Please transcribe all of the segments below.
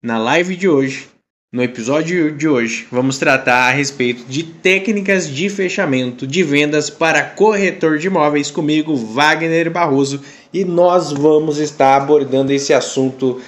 Na live de hoje, no episódio de hoje, vamos tratar a respeito de técnicas de fechamento de vendas para corretor de imóveis comigo, Wagner Barroso, e nós vamos estar abordando esse assunto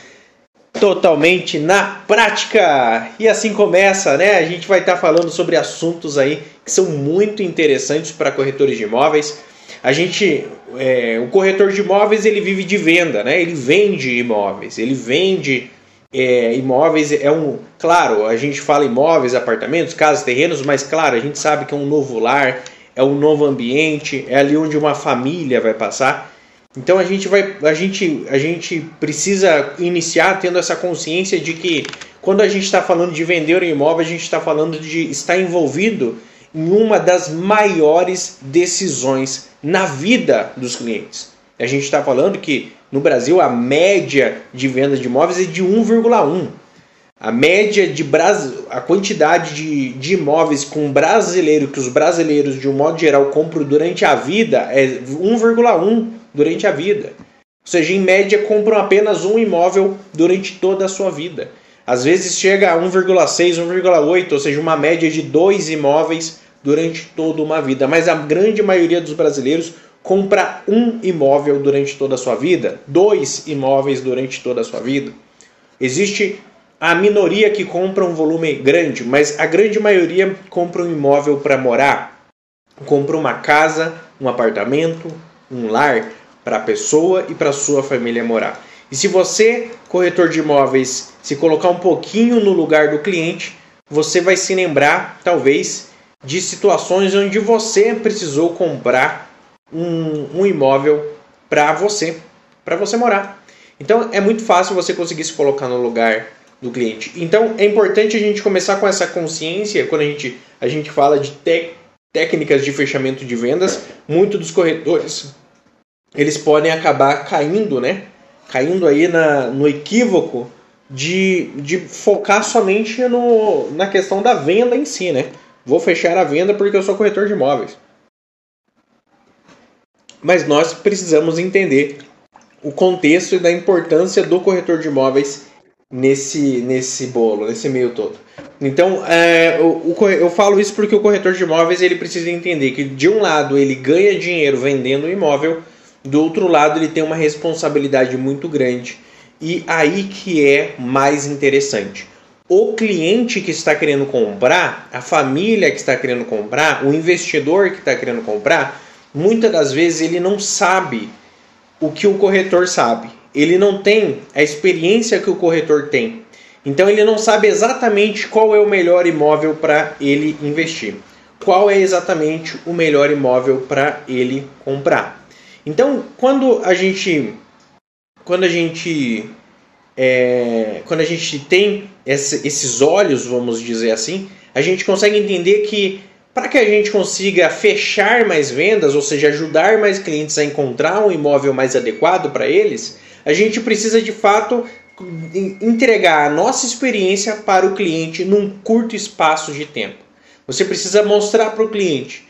totalmente na prática. E assim começa, né? A gente vai estar falando sobre assuntos aí que são muito interessantes para corretores de imóveis. A gente, é, o corretor de imóveis, ele vive de venda, né? Ele vende imóveis, ele vende é, imóveis. É um, claro, a gente fala imóveis, apartamentos, casas, terrenos, mas claro, a gente sabe que é um novo lar, é um novo ambiente, é ali onde uma família vai passar. Então a gente vai, a gente, a gente precisa iniciar tendo essa consciência de que quando a gente está falando de vender um imóvel, a gente está falando de estar envolvido em uma das maiores decisões na vida dos clientes. A gente está falando que no Brasil a média de venda de imóveis é de 1,1. A média de a quantidade de, de imóveis com brasileiro que os brasileiros de um modo geral compram durante a vida é 1,1 durante a vida. Ou seja, em média compram apenas um imóvel durante toda a sua vida. Às vezes chega a 1,6, 1,8, ou seja, uma média de dois imóveis durante toda uma vida. Mas a grande maioria dos brasileiros compra um imóvel durante toda a sua vida, dois imóveis durante toda a sua vida. Existe a minoria que compra um volume grande, mas a grande maioria compra um imóvel para morar. Compra uma casa, um apartamento, um lar para a pessoa e para sua família morar. E se você, corretor de imóveis, se colocar um pouquinho no lugar do cliente, você vai se lembrar, talvez, de situações onde você precisou comprar um, um imóvel para você, para você morar. Então é muito fácil você conseguir se colocar no lugar do cliente. Então é importante a gente começar com essa consciência quando a gente, a gente fala de técnicas de fechamento de vendas. Muitos dos corretores eles podem acabar caindo, né? Caindo aí na, no equívoco de, de focar somente no, na questão da venda em si, né? Vou fechar a venda porque eu sou corretor de imóveis. Mas nós precisamos entender o contexto e da importância do corretor de imóveis nesse, nesse bolo, nesse meio todo. Então, é, o, o, eu falo isso porque o corretor de imóveis ele precisa entender que, de um lado, ele ganha dinheiro vendendo o imóvel, do outro lado, ele tem uma responsabilidade muito grande. E aí que é mais interessante. O cliente que está querendo comprar, a família que está querendo comprar, o investidor que está querendo comprar, muitas das vezes ele não sabe o que o corretor sabe. Ele não tem a experiência que o corretor tem. Então ele não sabe exatamente qual é o melhor imóvel para ele investir. Qual é exatamente o melhor imóvel para ele comprar. Então, quando a gente quando a gente é, quando a gente tem esse, esses olhos, vamos dizer assim, a gente consegue entender que para que a gente consiga fechar mais vendas, ou seja, ajudar mais clientes a encontrar um imóvel mais adequado para eles, a gente precisa de fato entregar a nossa experiência para o cliente num curto espaço de tempo. Você precisa mostrar para o cliente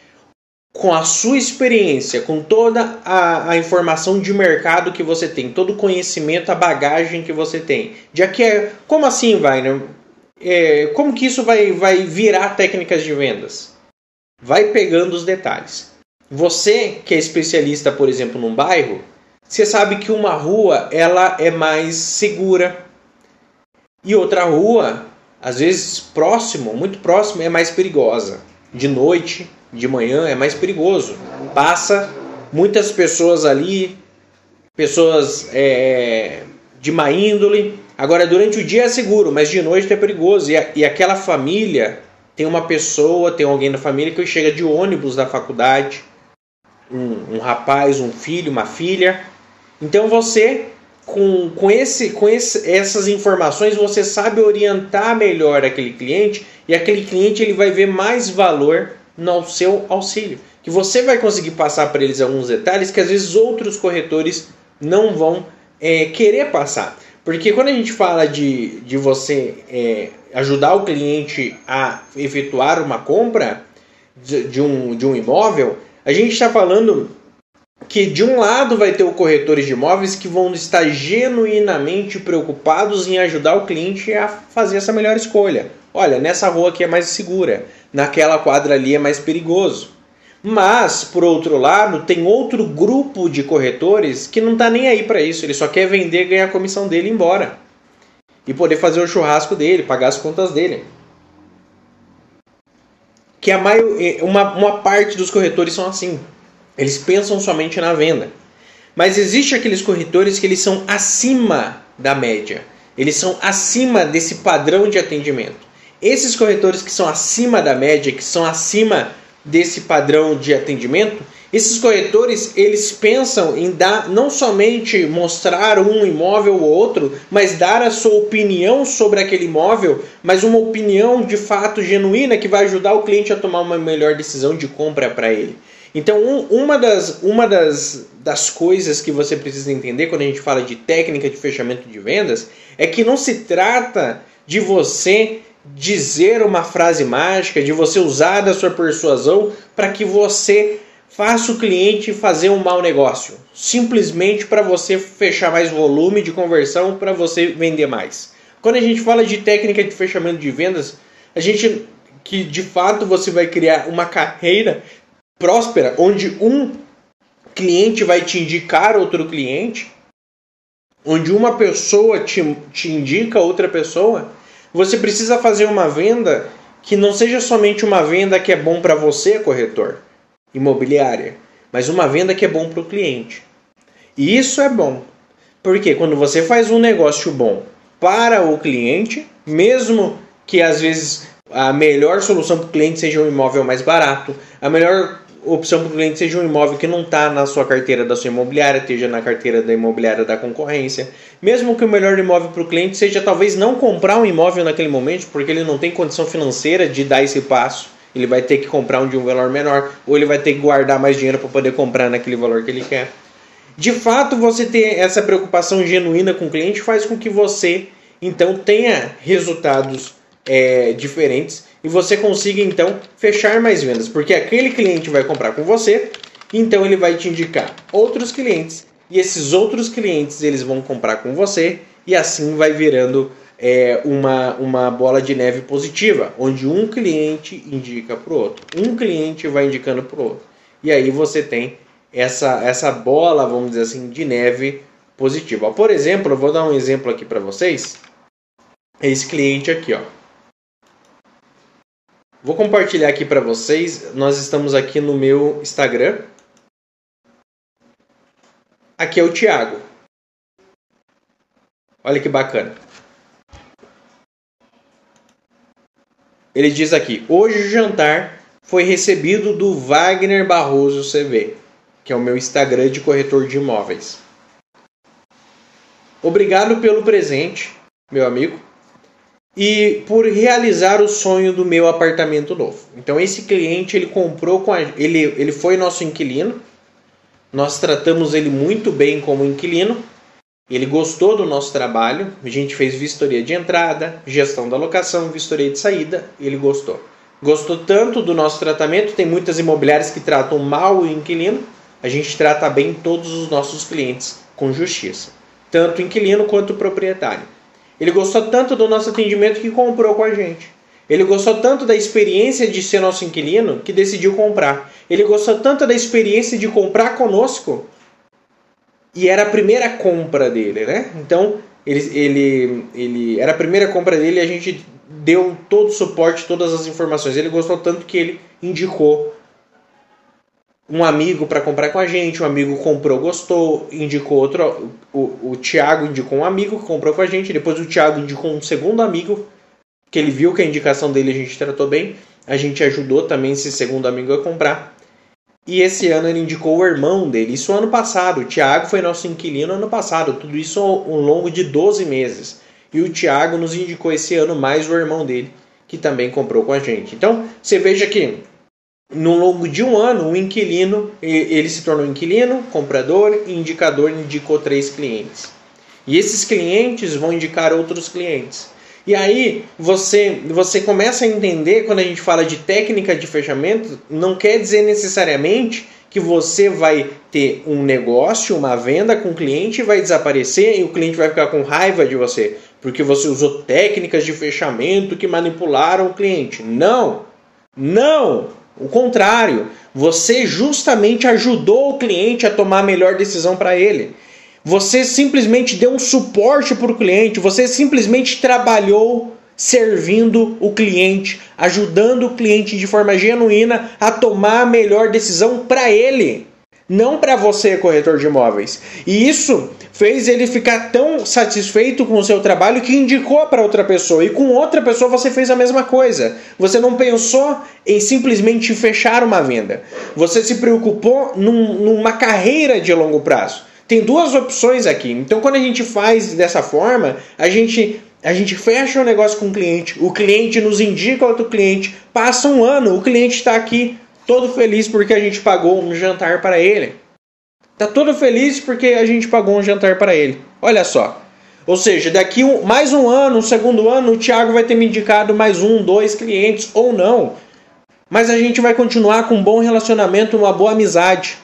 com a sua experiência, com toda a, a, informação de mercado que você tem, todo o conhecimento, a bagagem que você tem. Já que é, como assim né? É, como que isso vai, vai virar técnicas de vendas? Vai pegando os detalhes. Você que é especialista, por exemplo, num bairro, você sabe que uma rua ela é mais segura e outra rua, às vezes próximo, muito próximo, é mais perigosa. De noite, de manhã é mais perigoso. Passa muitas pessoas ali, pessoas é, de má índole. Agora, durante o dia é seguro, mas de noite é perigoso. E, a, e aquela família tem uma pessoa, tem alguém na família que chega de ônibus da faculdade, um, um rapaz, um filho, uma filha. Então você com, com, esse, com esse, essas informações você sabe orientar melhor aquele cliente e aquele cliente ele vai ver mais valor no seu auxílio. Que você vai conseguir passar para eles alguns detalhes que às vezes outros corretores não vão é, querer passar. Porque quando a gente fala de, de você é, ajudar o cliente a efetuar uma compra de, de, um, de um imóvel, a gente está falando que de um lado vai ter o corretores de imóveis que vão estar genuinamente preocupados em ajudar o cliente a fazer essa melhor escolha. Olha, nessa rua aqui é mais segura, naquela quadra ali é mais perigoso. Mas, por outro lado, tem outro grupo de corretores que não está nem aí para isso, ele só quer vender, ganhar a comissão dele e ir embora. E poder fazer o churrasco dele, pagar as contas dele. Que a uma, uma parte dos corretores são assim. Eles pensam somente na venda. Mas existe aqueles corretores que eles são acima da média. Eles são acima desse padrão de atendimento. Esses corretores que são acima da média, que são acima desse padrão de atendimento, esses corretores eles pensam em dar não somente mostrar um imóvel ou outro, mas dar a sua opinião sobre aquele imóvel, mas uma opinião de fato genuína que vai ajudar o cliente a tomar uma melhor decisão de compra para ele. Então, um, uma, das, uma das, das coisas que você precisa entender quando a gente fala de técnica de fechamento de vendas é que não se trata de você dizer uma frase mágica, de você usar da sua persuasão para que você faça o cliente fazer um mau negócio, simplesmente para você fechar mais volume de conversão, para você vender mais. Quando a gente fala de técnica de fechamento de vendas, a gente que de fato você vai criar uma carreira próspera, onde um cliente vai te indicar outro cliente, onde uma pessoa te, te indica outra pessoa, você precisa fazer uma venda que não seja somente uma venda que é bom para você, corretor imobiliária, mas uma venda que é bom para o cliente. E isso é bom, porque quando você faz um negócio bom para o cliente, mesmo que às vezes a melhor solução para o cliente seja um imóvel mais barato, a melhor opção para o cliente seja um imóvel que não está na sua carteira da sua imobiliária, esteja na carteira da imobiliária da concorrência. Mesmo que o melhor imóvel para o cliente seja talvez não comprar um imóvel naquele momento, porque ele não tem condição financeira de dar esse passo. Ele vai ter que comprar um de um valor menor, ou ele vai ter que guardar mais dinheiro para poder comprar naquele valor que ele quer. De fato, você ter essa preocupação genuína com o cliente faz com que você então tenha resultados é, diferentes e você consiga então fechar mais vendas, porque aquele cliente vai comprar com você, então ele vai te indicar outros clientes e esses outros clientes eles vão comprar com você e assim vai virando é, uma, uma bola de neve positiva, onde um cliente indica para o outro, um cliente vai indicando para o outro e aí você tem essa, essa bola, vamos dizer assim, de neve positiva. Por exemplo, eu vou dar um exemplo aqui para vocês. Esse cliente aqui, ó. Vou compartilhar aqui para vocês. Nós estamos aqui no meu Instagram. Aqui é o Thiago. Olha que bacana. Ele diz aqui: hoje o jantar foi recebido do Wagner Barroso CV, que é o meu Instagram de corretor de imóveis. Obrigado pelo presente, meu amigo e por realizar o sonho do meu apartamento novo. Então esse cliente ele comprou com a, ele ele foi nosso inquilino. Nós tratamos ele muito bem como inquilino. Ele gostou do nosso trabalho. A gente fez vistoria de entrada, gestão da locação, vistoria de saída. Ele gostou. Gostou tanto do nosso tratamento. Tem muitas imobiliárias que tratam mal o inquilino. A gente trata bem todos os nossos clientes com justiça, tanto o inquilino quanto o proprietário. Ele gostou tanto do nosso atendimento que comprou com a gente. Ele gostou tanto da experiência de ser nosso inquilino que decidiu comprar. Ele gostou tanto da experiência de comprar conosco e era a primeira compra dele, né? Então ele, ele, ele era a primeira compra dele e a gente deu todo o suporte, todas as informações. Ele gostou tanto que ele indicou um amigo para comprar com a gente, um amigo comprou, gostou, indicou outro. O, o Thiago indicou um amigo que comprou com a gente, depois o Thiago indicou um segundo amigo, que ele viu que a indicação dele a gente tratou bem, a gente ajudou também esse segundo amigo a comprar. E esse ano ele indicou o irmão dele, isso ano passado. O Thiago foi nosso inquilino ano passado, tudo isso ao, longo de 12 meses. E o Thiago nos indicou esse ano mais o irmão dele, que também comprou com a gente. Então, você veja que no longo de um ano, o inquilino ele se tornou inquilino, comprador e indicador indicou três clientes. E esses clientes vão indicar outros clientes. E aí você, você começa a entender quando a gente fala de técnica de fechamento, não quer dizer necessariamente que você vai ter um negócio, uma venda com o cliente vai desaparecer e o cliente vai ficar com raiva de você, porque você usou técnicas de fechamento que manipularam o cliente. Não! Não! O contrário, você justamente ajudou o cliente a tomar a melhor decisão para ele. Você simplesmente deu um suporte para o cliente, você simplesmente trabalhou servindo o cliente, ajudando o cliente de forma genuína a tomar a melhor decisão para ele, não para você, corretor de imóveis. E isso fez ele ficar tão satisfeito com o seu trabalho que indicou para outra pessoa. E com outra pessoa você fez a mesma coisa. Você não pensou em simplesmente fechar uma venda. Você se preocupou num, numa carreira de longo prazo. Tem duas opções aqui. Então, quando a gente faz dessa forma, a gente a gente fecha o negócio com o cliente, o cliente nos indica outro cliente, passa um ano, o cliente está aqui todo feliz porque a gente pagou um jantar para ele. Está todo feliz porque a gente pagou um jantar para ele. Olha só. Ou seja, daqui um, mais um ano, um segundo ano, o Thiago vai ter me indicado mais um, dois clientes ou não. Mas a gente vai continuar com um bom relacionamento, uma boa amizade.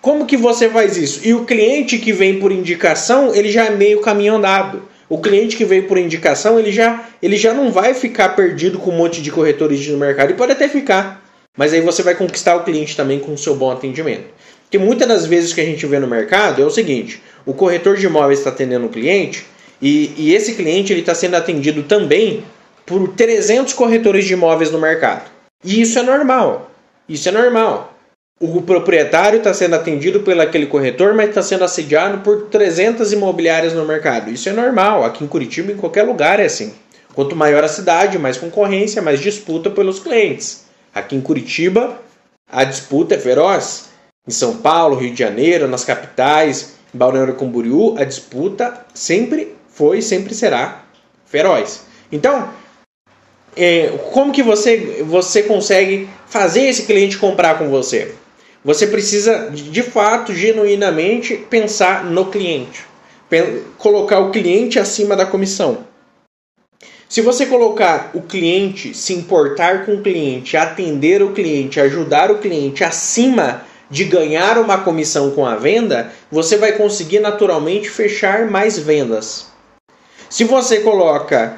Como que você faz isso? E o cliente que vem por indicação, ele já é meio caminho andado. O cliente que veio por indicação, ele já, ele já não vai ficar perdido com um monte de corretores no mercado. E pode até ficar. Mas aí você vai conquistar o cliente também com o seu bom atendimento. Porque muitas das vezes que a gente vê no mercado é o seguinte: o corretor de imóveis está atendendo o cliente e, e esse cliente está sendo atendido também por 300 corretores de imóveis no mercado. E isso é normal. Isso é normal. O proprietário está sendo atendido pelo aquele corretor, mas está sendo assediado por 300 imobiliárias no mercado. Isso é normal. Aqui em Curitiba, em qualquer lugar é assim. Quanto maior a cidade, mais concorrência, mais disputa pelos clientes. Aqui em Curitiba, a disputa é feroz. Em São Paulo, Rio de Janeiro, nas capitais, Balneário Camboriú, a disputa sempre foi e sempre será feroz. Então, é, como que você, você consegue fazer esse cliente comprar com você? Você precisa, de fato, genuinamente pensar no cliente. Colocar o cliente acima da comissão. Se você colocar o cliente, se importar com o cliente, atender o cliente, ajudar o cliente acima de ganhar uma comissão com a venda, você vai conseguir naturalmente fechar mais vendas. Se você coloca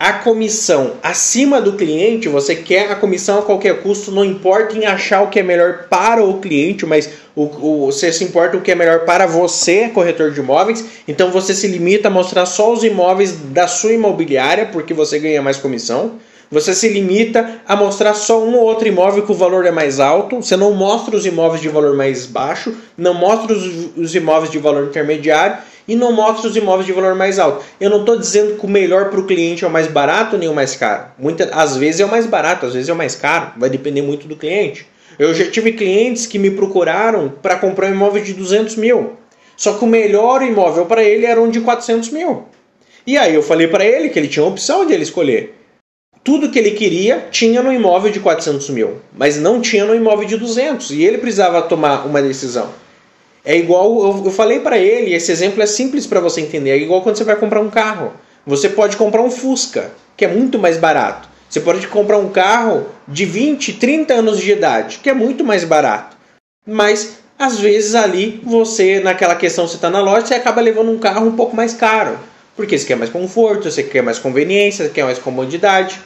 a comissão acima do cliente, você quer a comissão a qualquer custo, não importa em achar o que é melhor para o cliente, mas o, o, você se importa o que é melhor para você, corretor de imóveis, então você se limita a mostrar só os imóveis da sua imobiliária, porque você ganha mais comissão. Você se limita a mostrar só um ou outro imóvel que o valor é mais alto. Você não mostra os imóveis de valor mais baixo, não mostra os, os imóveis de valor intermediário e não mostra os imóveis de valor mais alto. Eu não estou dizendo que o melhor para o cliente é o mais barato nem o mais caro. Muitas, às vezes é o mais barato, às vezes é o mais caro. Vai depender muito do cliente. Eu já tive clientes que me procuraram para comprar um imóvel de 200 mil. Só que o melhor imóvel para ele era um de 400 mil. E aí eu falei para ele que ele tinha a opção de ele escolher. Tudo que ele queria tinha no imóvel de 400 mil, mas não tinha no imóvel de 200. E ele precisava tomar uma decisão. É igual, eu, falei para ele, esse exemplo é simples para você entender. É igual quando você vai comprar um carro. Você pode comprar um Fusca, que é muito mais barato. Você pode comprar um carro de 20, 30 anos de idade, que é muito mais barato. Mas às vezes ali você, naquela questão, você está na loja, você acaba levando um carro um pouco mais caro. Porque você quer mais conforto, você quer mais conveniência, você quer mais comodidade.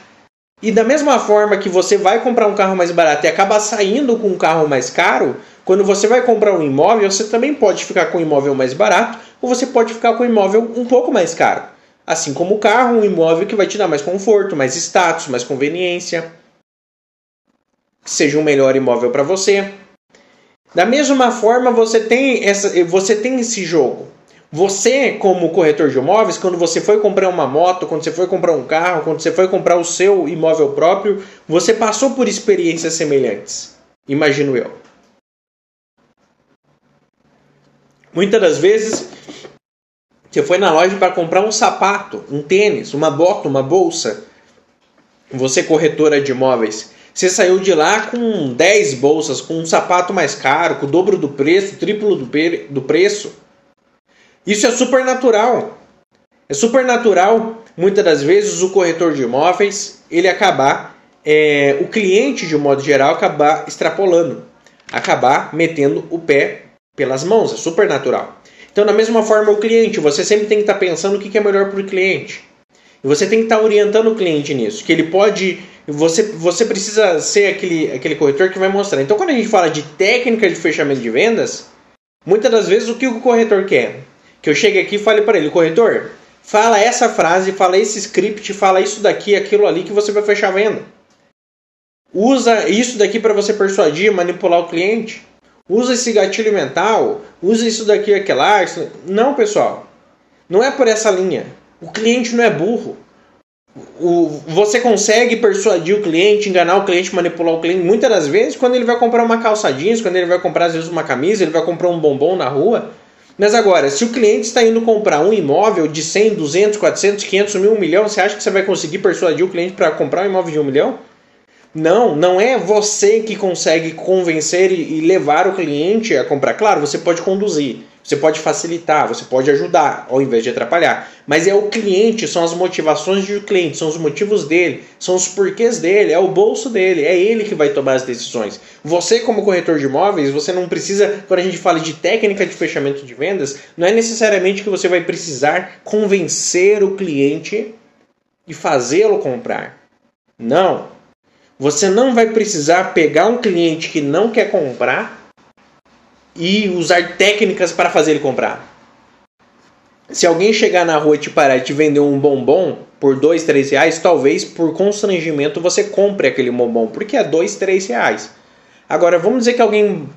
E da mesma forma que você vai comprar um carro mais barato e acaba saindo com um carro mais caro, quando você vai comprar um imóvel, você também pode ficar com um imóvel mais barato ou você pode ficar com um imóvel um pouco mais caro. Assim como o carro, um imóvel que vai te dar mais conforto, mais status, mais conveniência, seja um melhor imóvel para você. Da mesma forma, você tem, essa, você tem esse jogo. Você, como corretor de imóveis, quando você foi comprar uma moto, quando você foi comprar um carro, quando você foi comprar o seu imóvel próprio, você passou por experiências semelhantes. Imagino eu. Muitas das vezes você foi na loja para comprar um sapato, um tênis, uma bota, uma bolsa. Você corretora de imóveis, você saiu de lá com 10 bolsas, com um sapato mais caro, com o dobro do preço, triplo do, do preço. Isso é super natural. É super natural, muitas das vezes, o corretor de imóveis ele acabar, é, o cliente de um modo geral, acabar extrapolando. acabar metendo o pé pelas mãos, é super natural. Então, da mesma forma, o cliente, você sempre tem que estar pensando o que é melhor para o cliente. E você tem que estar orientando o cliente nisso, que ele pode. Você, você precisa ser aquele, aquele corretor que vai mostrar. Então, quando a gente fala de técnica de fechamento de vendas, muitas das vezes o que o corretor quer? Que eu chegue aqui e fale para ele, corretor, fala essa frase, fala esse script, fala isso daqui, aquilo ali que você vai fechar a venda. Usa isso daqui para você persuadir, manipular o cliente. Usa esse gatilho mental, usa isso daqui, aquilo lá. Não, pessoal. Não é por essa linha. O cliente não é burro. O, você consegue persuadir o cliente, enganar o cliente, manipular o cliente muitas das vezes quando ele vai comprar uma calça jeans, quando ele vai comprar às vezes uma camisa, ele vai comprar um bombom na rua. Mas agora, se o cliente está indo comprar um imóvel de 100, 200, 400, 500 mil, um milhão, você acha que você vai conseguir persuadir o cliente para comprar um imóvel de um milhão? Não, não é você que consegue convencer e levar o cliente a comprar. Claro, você pode conduzir, você pode facilitar, você pode ajudar, ao invés de atrapalhar. Mas é o cliente, são as motivações do cliente, são os motivos dele, são os porquês dele, é o bolso dele, é ele que vai tomar as decisões. Você, como corretor de imóveis, você não precisa, quando a gente fala de técnica de fechamento de vendas, não é necessariamente que você vai precisar convencer o cliente e fazê-lo comprar. Não, você não vai precisar pegar um cliente que não quer comprar e usar técnicas para fazer ele comprar. Se alguém chegar na rua e te parar e te vender um bombom por dois, três reais, talvez por constrangimento você compre aquele bombom, porque é dois, três reais. Agora, vamos dizer que alguém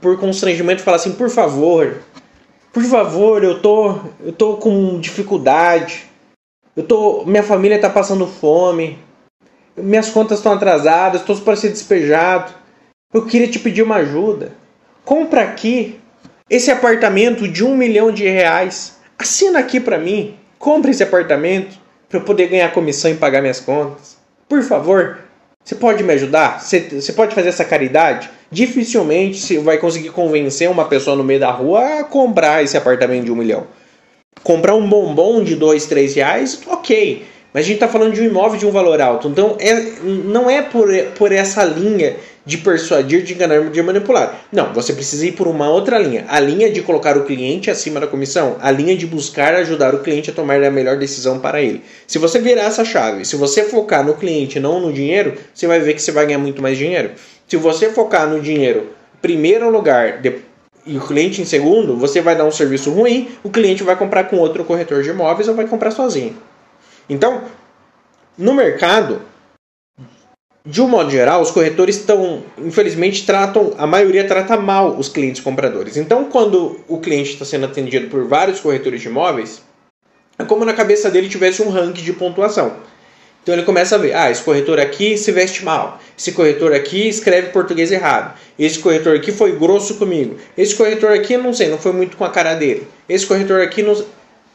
por constrangimento fala assim, por favor, por favor, eu tô, eu tô com dificuldade, eu tô, minha família está passando fome, minhas contas estão atrasadas, estou para ser despejado. Eu queria te pedir uma ajuda. Compra aqui esse apartamento de um milhão de reais. Assina aqui para mim. Compre esse apartamento para eu poder ganhar comissão e pagar minhas contas. Por favor, você pode me ajudar? Você, você pode fazer essa caridade? Dificilmente você vai conseguir convencer uma pessoa no meio da rua a comprar esse apartamento de um milhão. Comprar um bombom de dois, três reais, ok. Mas a gente está falando de um imóvel de um valor alto. Então é, não é por, por essa linha de persuadir, de enganar, de manipular. Não, você precisa ir por uma outra linha. A linha de colocar o cliente acima da comissão. A linha de buscar ajudar o cliente a tomar a melhor decisão para ele. Se você virar essa chave, se você focar no cliente não no dinheiro, você vai ver que você vai ganhar muito mais dinheiro. Se você focar no dinheiro primeiro lugar de, e o cliente em segundo, você vai dar um serviço ruim, o cliente vai comprar com outro corretor de imóveis ou vai comprar sozinho. Então, no mercado, de um modo geral, os corretores estão, infelizmente, tratam, a maioria trata mal os clientes compradores. Então, quando o cliente está sendo atendido por vários corretores de imóveis, é como na cabeça dele tivesse um ranking de pontuação. Então ele começa a ver, ah, esse corretor aqui se veste mal, esse corretor aqui escreve português errado, esse corretor aqui foi grosso comigo, esse corretor aqui não sei, não foi muito com a cara dele, esse corretor aqui não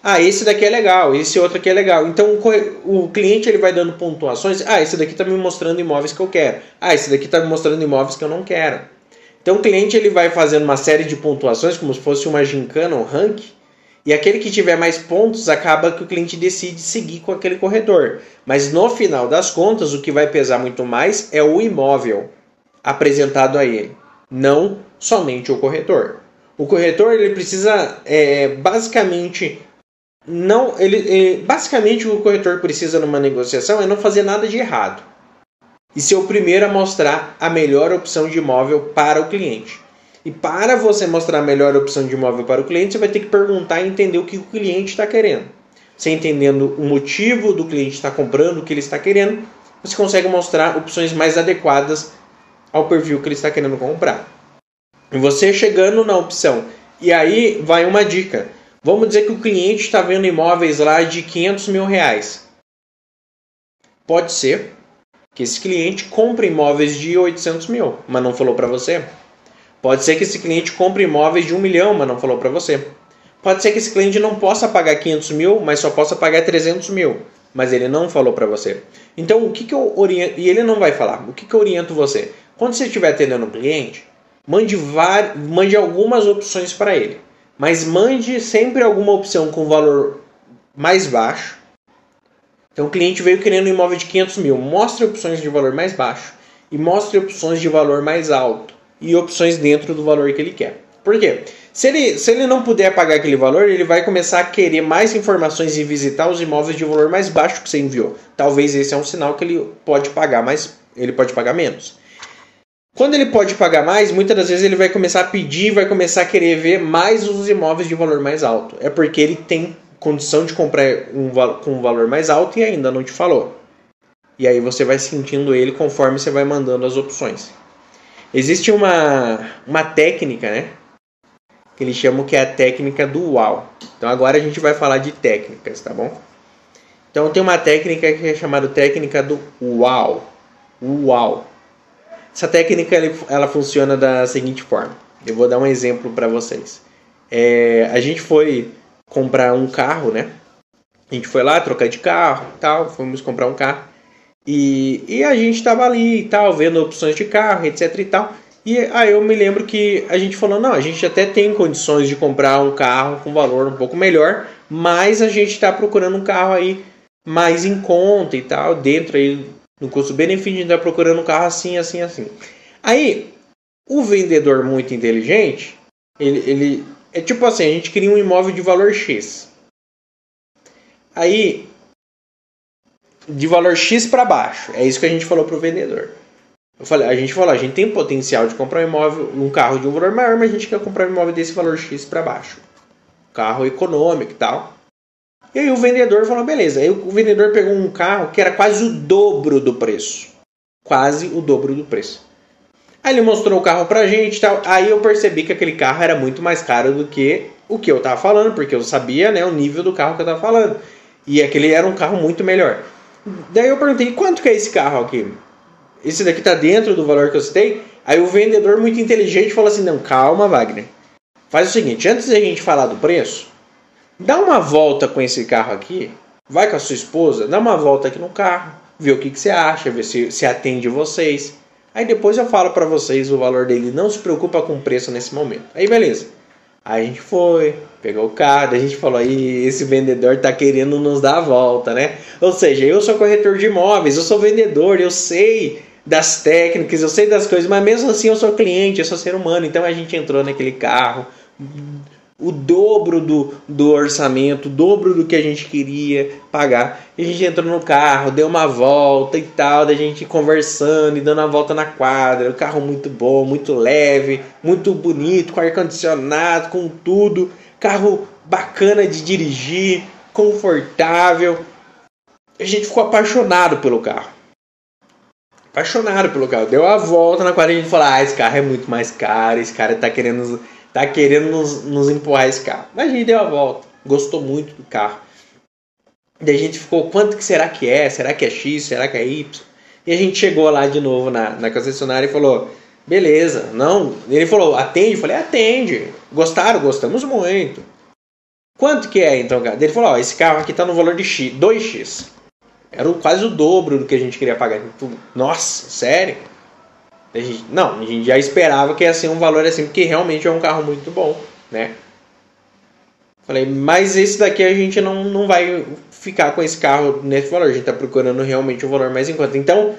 ah, esse daqui é legal, esse outro aqui é legal. Então o cliente ele vai dando pontuações. Ah, esse daqui está me mostrando imóveis que eu quero. Ah, esse daqui está me mostrando imóveis que eu não quero. Então o cliente ele vai fazendo uma série de pontuações como se fosse uma gincana, um rank. E aquele que tiver mais pontos acaba que o cliente decide seguir com aquele corretor. Mas no final das contas, o que vai pesar muito mais é o imóvel apresentado a ele, não somente o corretor. O corretor ele precisa é, basicamente não ele, ele, basicamente o corretor precisa numa negociação é não fazer nada de errado e ser o primeiro a mostrar a melhor opção de imóvel para o cliente. E para você mostrar a melhor opção de imóvel para o cliente, você vai ter que perguntar e entender o que o cliente está querendo. Você entendendo o motivo do cliente estar comprando, o que ele está querendo, você consegue mostrar opções mais adequadas ao perfil que ele está querendo comprar. E você chegando na opção, e aí vai uma dica. Vamos dizer que o cliente está vendo imóveis lá de 500 mil reais. Pode ser que esse cliente compre imóveis de 800 mil, mas não falou para você. Pode ser que esse cliente compre imóveis de 1 milhão, mas não falou para você. Pode ser que esse cliente não possa pagar 500 mil, mas só possa pagar 300 mil, mas ele não falou para você. Então, o que, que eu oriento, e ele não vai falar, o que, que eu oriento você? Quando você estiver atendendo um cliente, mande, var, mande algumas opções para ele mas mande sempre alguma opção com valor mais baixo. Então o cliente veio querendo um imóvel de 500 mil, mostre opções de valor mais baixo e mostre opções de valor mais alto. e opções dentro do valor que ele quer. Por quê? Se ele, se ele não puder pagar aquele valor, ele vai começar a querer mais informações e visitar os imóveis de valor mais baixo que você enviou. Talvez esse é um sinal que ele pode pagar mais, ele pode pagar menos. Quando ele pode pagar mais, muitas das vezes ele vai começar a pedir, vai começar a querer ver mais os imóveis de valor mais alto. É porque ele tem condição de comprar um, com um valor mais alto e ainda não te falou. E aí você vai sentindo ele conforme você vai mandando as opções. Existe uma, uma técnica, né? Que eles chamam que é a técnica do UAU. Então agora a gente vai falar de técnicas, tá bom? Então tem uma técnica que é chamada técnica do UAU. UAU. Essa técnica ela funciona da seguinte forma. Eu vou dar um exemplo para vocês. É, a gente foi comprar um carro, né? A gente foi lá trocar de carro, tal, fomos comprar um carro e, e a gente estava ali tal, vendo opções de carro, etc e tal. E aí eu me lembro que a gente falou, não, a gente até tem condições de comprar um carro com valor um pouco melhor, mas a gente está procurando um carro aí mais em conta e tal, dentro aí no custo-benefício, a gente está procurando um carro assim, assim, assim. Aí, o vendedor muito inteligente, ele, ele é tipo assim, a gente queria um imóvel de valor X. Aí, de valor X para baixo, é isso que a gente falou pro vendedor. Eu falei, a gente falou, a gente tem potencial de comprar um imóvel, um carro de um valor maior, mas a gente quer comprar um imóvel desse valor X para baixo. Carro econômico e tal. E aí o vendedor falou, beleza. Aí o vendedor pegou um carro que era quase o dobro do preço. Quase o dobro do preço. Aí ele mostrou o carro pra gente tal. Aí eu percebi que aquele carro era muito mais caro do que o que eu tava falando, porque eu sabia né, o nível do carro que eu tava falando. E aquele era um carro muito melhor. Daí eu perguntei, quanto que é esse carro aqui? Esse daqui tá dentro do valor que eu citei? Aí o vendedor muito inteligente falou assim, não, calma Wagner. Faz o seguinte, antes da gente falar do preço, Dá uma volta com esse carro aqui, vai com a sua esposa, dá uma volta aqui no carro, vê o que, que você acha, vê se, se atende vocês. Aí depois eu falo para vocês o valor dele. Não se preocupa com o preço nesse momento. Aí beleza. Aí a gente foi, pegou o carro, a gente falou aí, esse vendedor tá querendo nos dar a volta, né? Ou seja, eu sou corretor de imóveis, eu sou vendedor, eu sei das técnicas, eu sei das coisas, mas mesmo assim eu sou cliente, eu sou ser humano, então a gente entrou naquele carro, o dobro do, do orçamento, o dobro do que a gente queria pagar. E a gente entrou no carro, deu uma volta e tal, da gente conversando e dando a volta na quadra. O carro muito bom, muito leve, muito bonito, com ar-condicionado, com tudo. Carro bacana de dirigir, confortável. A gente ficou apaixonado pelo carro. Apaixonado pelo carro. Deu a volta na quadra e a gente falou: ah, esse carro é muito mais caro, esse cara tá querendo tá querendo nos, nos empurrar esse carro. Mas a gente deu a volta, gostou muito do carro. E a gente ficou, quanto que será que é? Será que é X? Será que é Y? E a gente chegou lá de novo na, na concessionária e falou, beleza, não. Ele falou, atende? Eu falei, atende. Gostaram? Gostamos muito. Quanto que é então, cara? Ele falou, ó, esse carro aqui tá no valor de X, 2X. Era quase o dobro do que a gente queria pagar. Nossa, sério? A gente, não, a gente já esperava que ia ser um valor assim, porque realmente é um carro muito bom, né? Falei, mas esse daqui a gente não, não vai ficar com esse carro nesse valor, a gente tá procurando realmente um valor mais em conta. Então,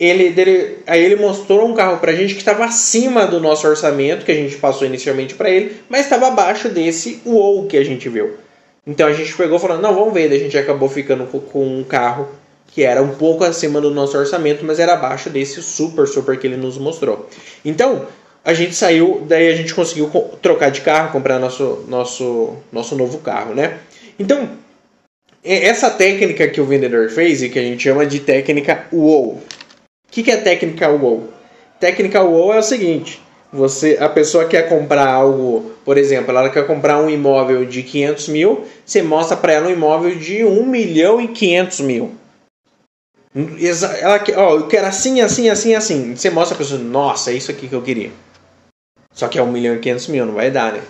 ele, dele, aí ele mostrou um carro pra gente que estava acima do nosso orçamento, que a gente passou inicialmente para ele, mas estava abaixo desse UOL que a gente viu. Então a gente pegou falando, não, vamos ver, a gente acabou ficando com um carro que era um pouco acima do nosso orçamento, mas era abaixo desse super, super que ele nos mostrou. Então, a gente saiu, daí a gente conseguiu trocar de carro, comprar nosso, nosso, nosso novo carro, né? Então, essa técnica que o vendedor fez e que a gente chama de técnica WOW. O que, que é técnica WOW? Técnica WOW é o seguinte: você, a pessoa quer comprar algo, por exemplo, ela quer comprar um imóvel de 500 mil, você mostra para ela um imóvel de 1 milhão e 500 mil. Ela, ó, eu quero assim, assim, assim, assim. Você mostra a pessoa, nossa, é isso aqui que eu queria. Só que é 1 milhão e 500 mil, não vai dar, né?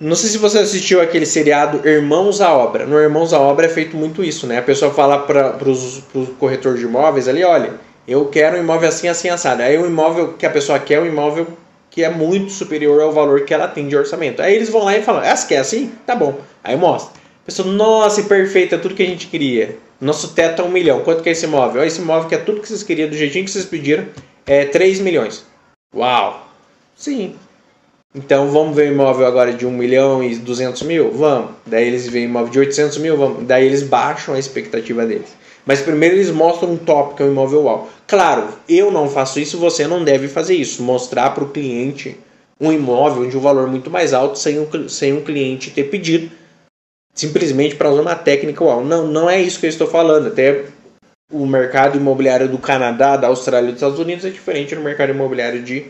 Não sei se você assistiu aquele seriado Irmãos à Obra. No Irmãos à Obra é feito muito isso, né? A pessoa fala para o corretor de imóveis ali, olha, eu quero um imóvel assim, assim, assado. Aí o imóvel que a pessoa quer é um imóvel que é muito superior ao valor que ela tem de orçamento. Aí eles vão lá e falam, ah, você quer assim? Tá bom. Aí mostra. Pessoa, nossa, perfeito, é tudo que a gente queria. Nosso teto é um milhão. Quanto que é esse imóvel? Esse imóvel que é tudo que vocês queriam, do jeitinho que vocês pediram, é 3 milhões. Uau! Sim. Então vamos ver um imóvel agora de 1 milhão e 200 mil? Vamos. Daí eles veem um imóvel de 800 mil? Vamos. Daí eles baixam a expectativa deles. Mas primeiro eles mostram um top, que é o imóvel uau. Claro, eu não faço isso, você não deve fazer isso. Mostrar para o cliente um imóvel de um valor muito mais alto sem um, sem um cliente ter pedido simplesmente para usar uma técnica uau. Não, não é isso que eu estou falando. Até o mercado imobiliário do Canadá, da Austrália e dos Estados Unidos é diferente do mercado imobiliário de,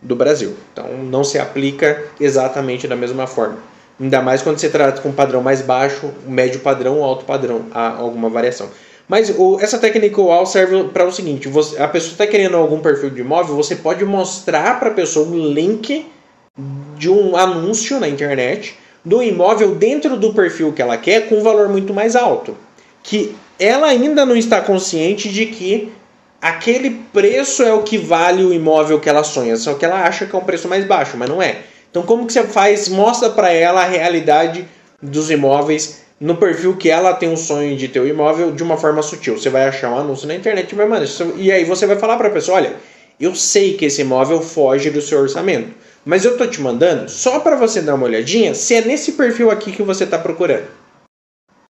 do Brasil. Então não se aplica exatamente da mesma forma. Ainda mais quando você trata com um padrão mais baixo, médio padrão alto padrão, há alguma variação. Mas o, essa técnica UAU serve para o seguinte: você, a pessoa está querendo algum perfil de imóvel, você pode mostrar para a pessoa um link de um anúncio na internet do imóvel dentro do perfil que ela quer com um valor muito mais alto. Que ela ainda não está consciente de que aquele preço é o que vale o imóvel que ela sonha, só que ela acha que é um preço mais baixo, mas não é. Então como que você faz? Mostra para ela a realidade dos imóveis no perfil que ela tem um sonho de ter o imóvel de uma forma sutil. Você vai achar um anúncio na internet e vai mandar. E aí você vai falar para a pessoa, olha, eu sei que esse imóvel foge do seu orçamento, mas eu tô te mandando só para você dar uma olhadinha se é nesse perfil aqui que você está procurando.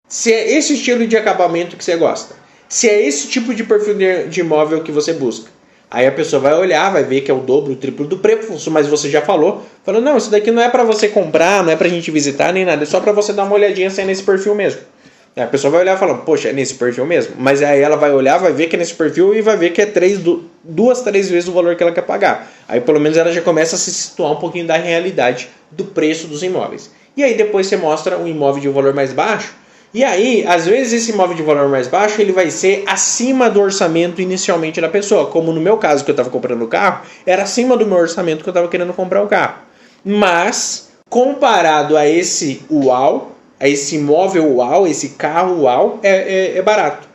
Se é esse estilo de acabamento que você gosta. Se é esse tipo de perfil de imóvel que você busca. Aí a pessoa vai olhar, vai ver que é o dobro, o triplo do preço, mas você já falou. Falou, não, isso daqui não é para você comprar, não é pra gente visitar nem nada, é só para você dar uma olhadinha se é nesse perfil mesmo. Aí a pessoa vai olhar e falar, poxa, é nesse perfil mesmo? Mas aí ela vai olhar, vai ver que é nesse perfil e vai ver que é três, duas, três vezes o valor que ela quer pagar. Aí pelo menos ela já começa a se situar um pouquinho da realidade do preço dos imóveis. E aí depois você mostra um imóvel de um valor mais baixo e aí, às vezes esse imóvel de valor mais baixo, ele vai ser acima do orçamento inicialmente da pessoa, como no meu caso que eu estava comprando o carro, era acima do meu orçamento que eu estava querendo comprar o carro. Mas comparado a esse UAU, a esse imóvel UAU, esse carro UAU, é, é, é barato.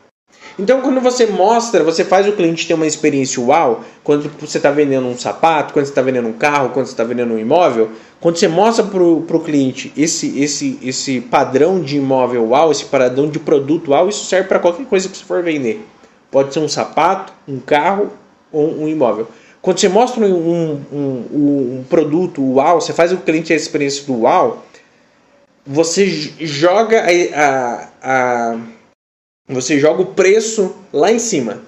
Então, quando você mostra, você faz o cliente ter uma experiência uau, quando você está vendendo um sapato, quando você está vendendo um carro, quando você está vendendo um imóvel, quando você mostra para o cliente esse, esse, esse padrão de imóvel uau, esse padrão de produto uau, isso serve para qualquer coisa que você for vender. Pode ser um sapato, um carro ou um imóvel. Quando você mostra um, um, um, um produto uau, você faz o cliente ter a experiência do uau, você joga a, a, a você joga o preço lá em cima.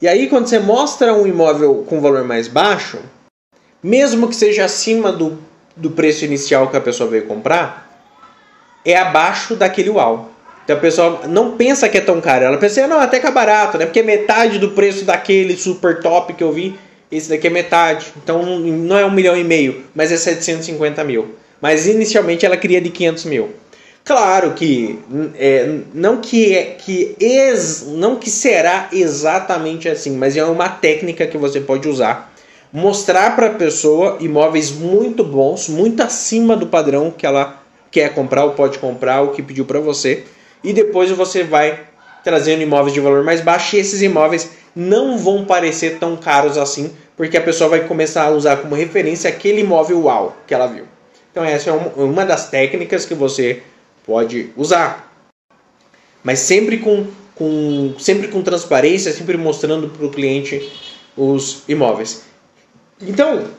E aí, quando você mostra um imóvel com valor mais baixo, mesmo que seja acima do, do preço inicial que a pessoa veio comprar, é abaixo daquele UAU. Então a pessoa não pensa que é tão caro. Ela pensa, não, até que é barato, né? Porque é metade do preço daquele super top que eu vi. Esse daqui é metade. Então não é um milhão e meio, mas é 750 mil. Mas inicialmente ela queria de 500 mil. Claro que é, não que é que ex, não que será exatamente assim, mas é uma técnica que você pode usar, mostrar para a pessoa imóveis muito bons, muito acima do padrão que ela quer comprar ou pode comprar, o que pediu para você, e depois você vai trazendo imóveis de valor mais baixo e esses imóveis não vão parecer tão caros assim, porque a pessoa vai começar a usar como referência aquele imóvel uau que ela viu. Então essa é uma das técnicas que você pode usar. Mas sempre com, com, sempre com transparência, sempre mostrando para o cliente os imóveis. Então,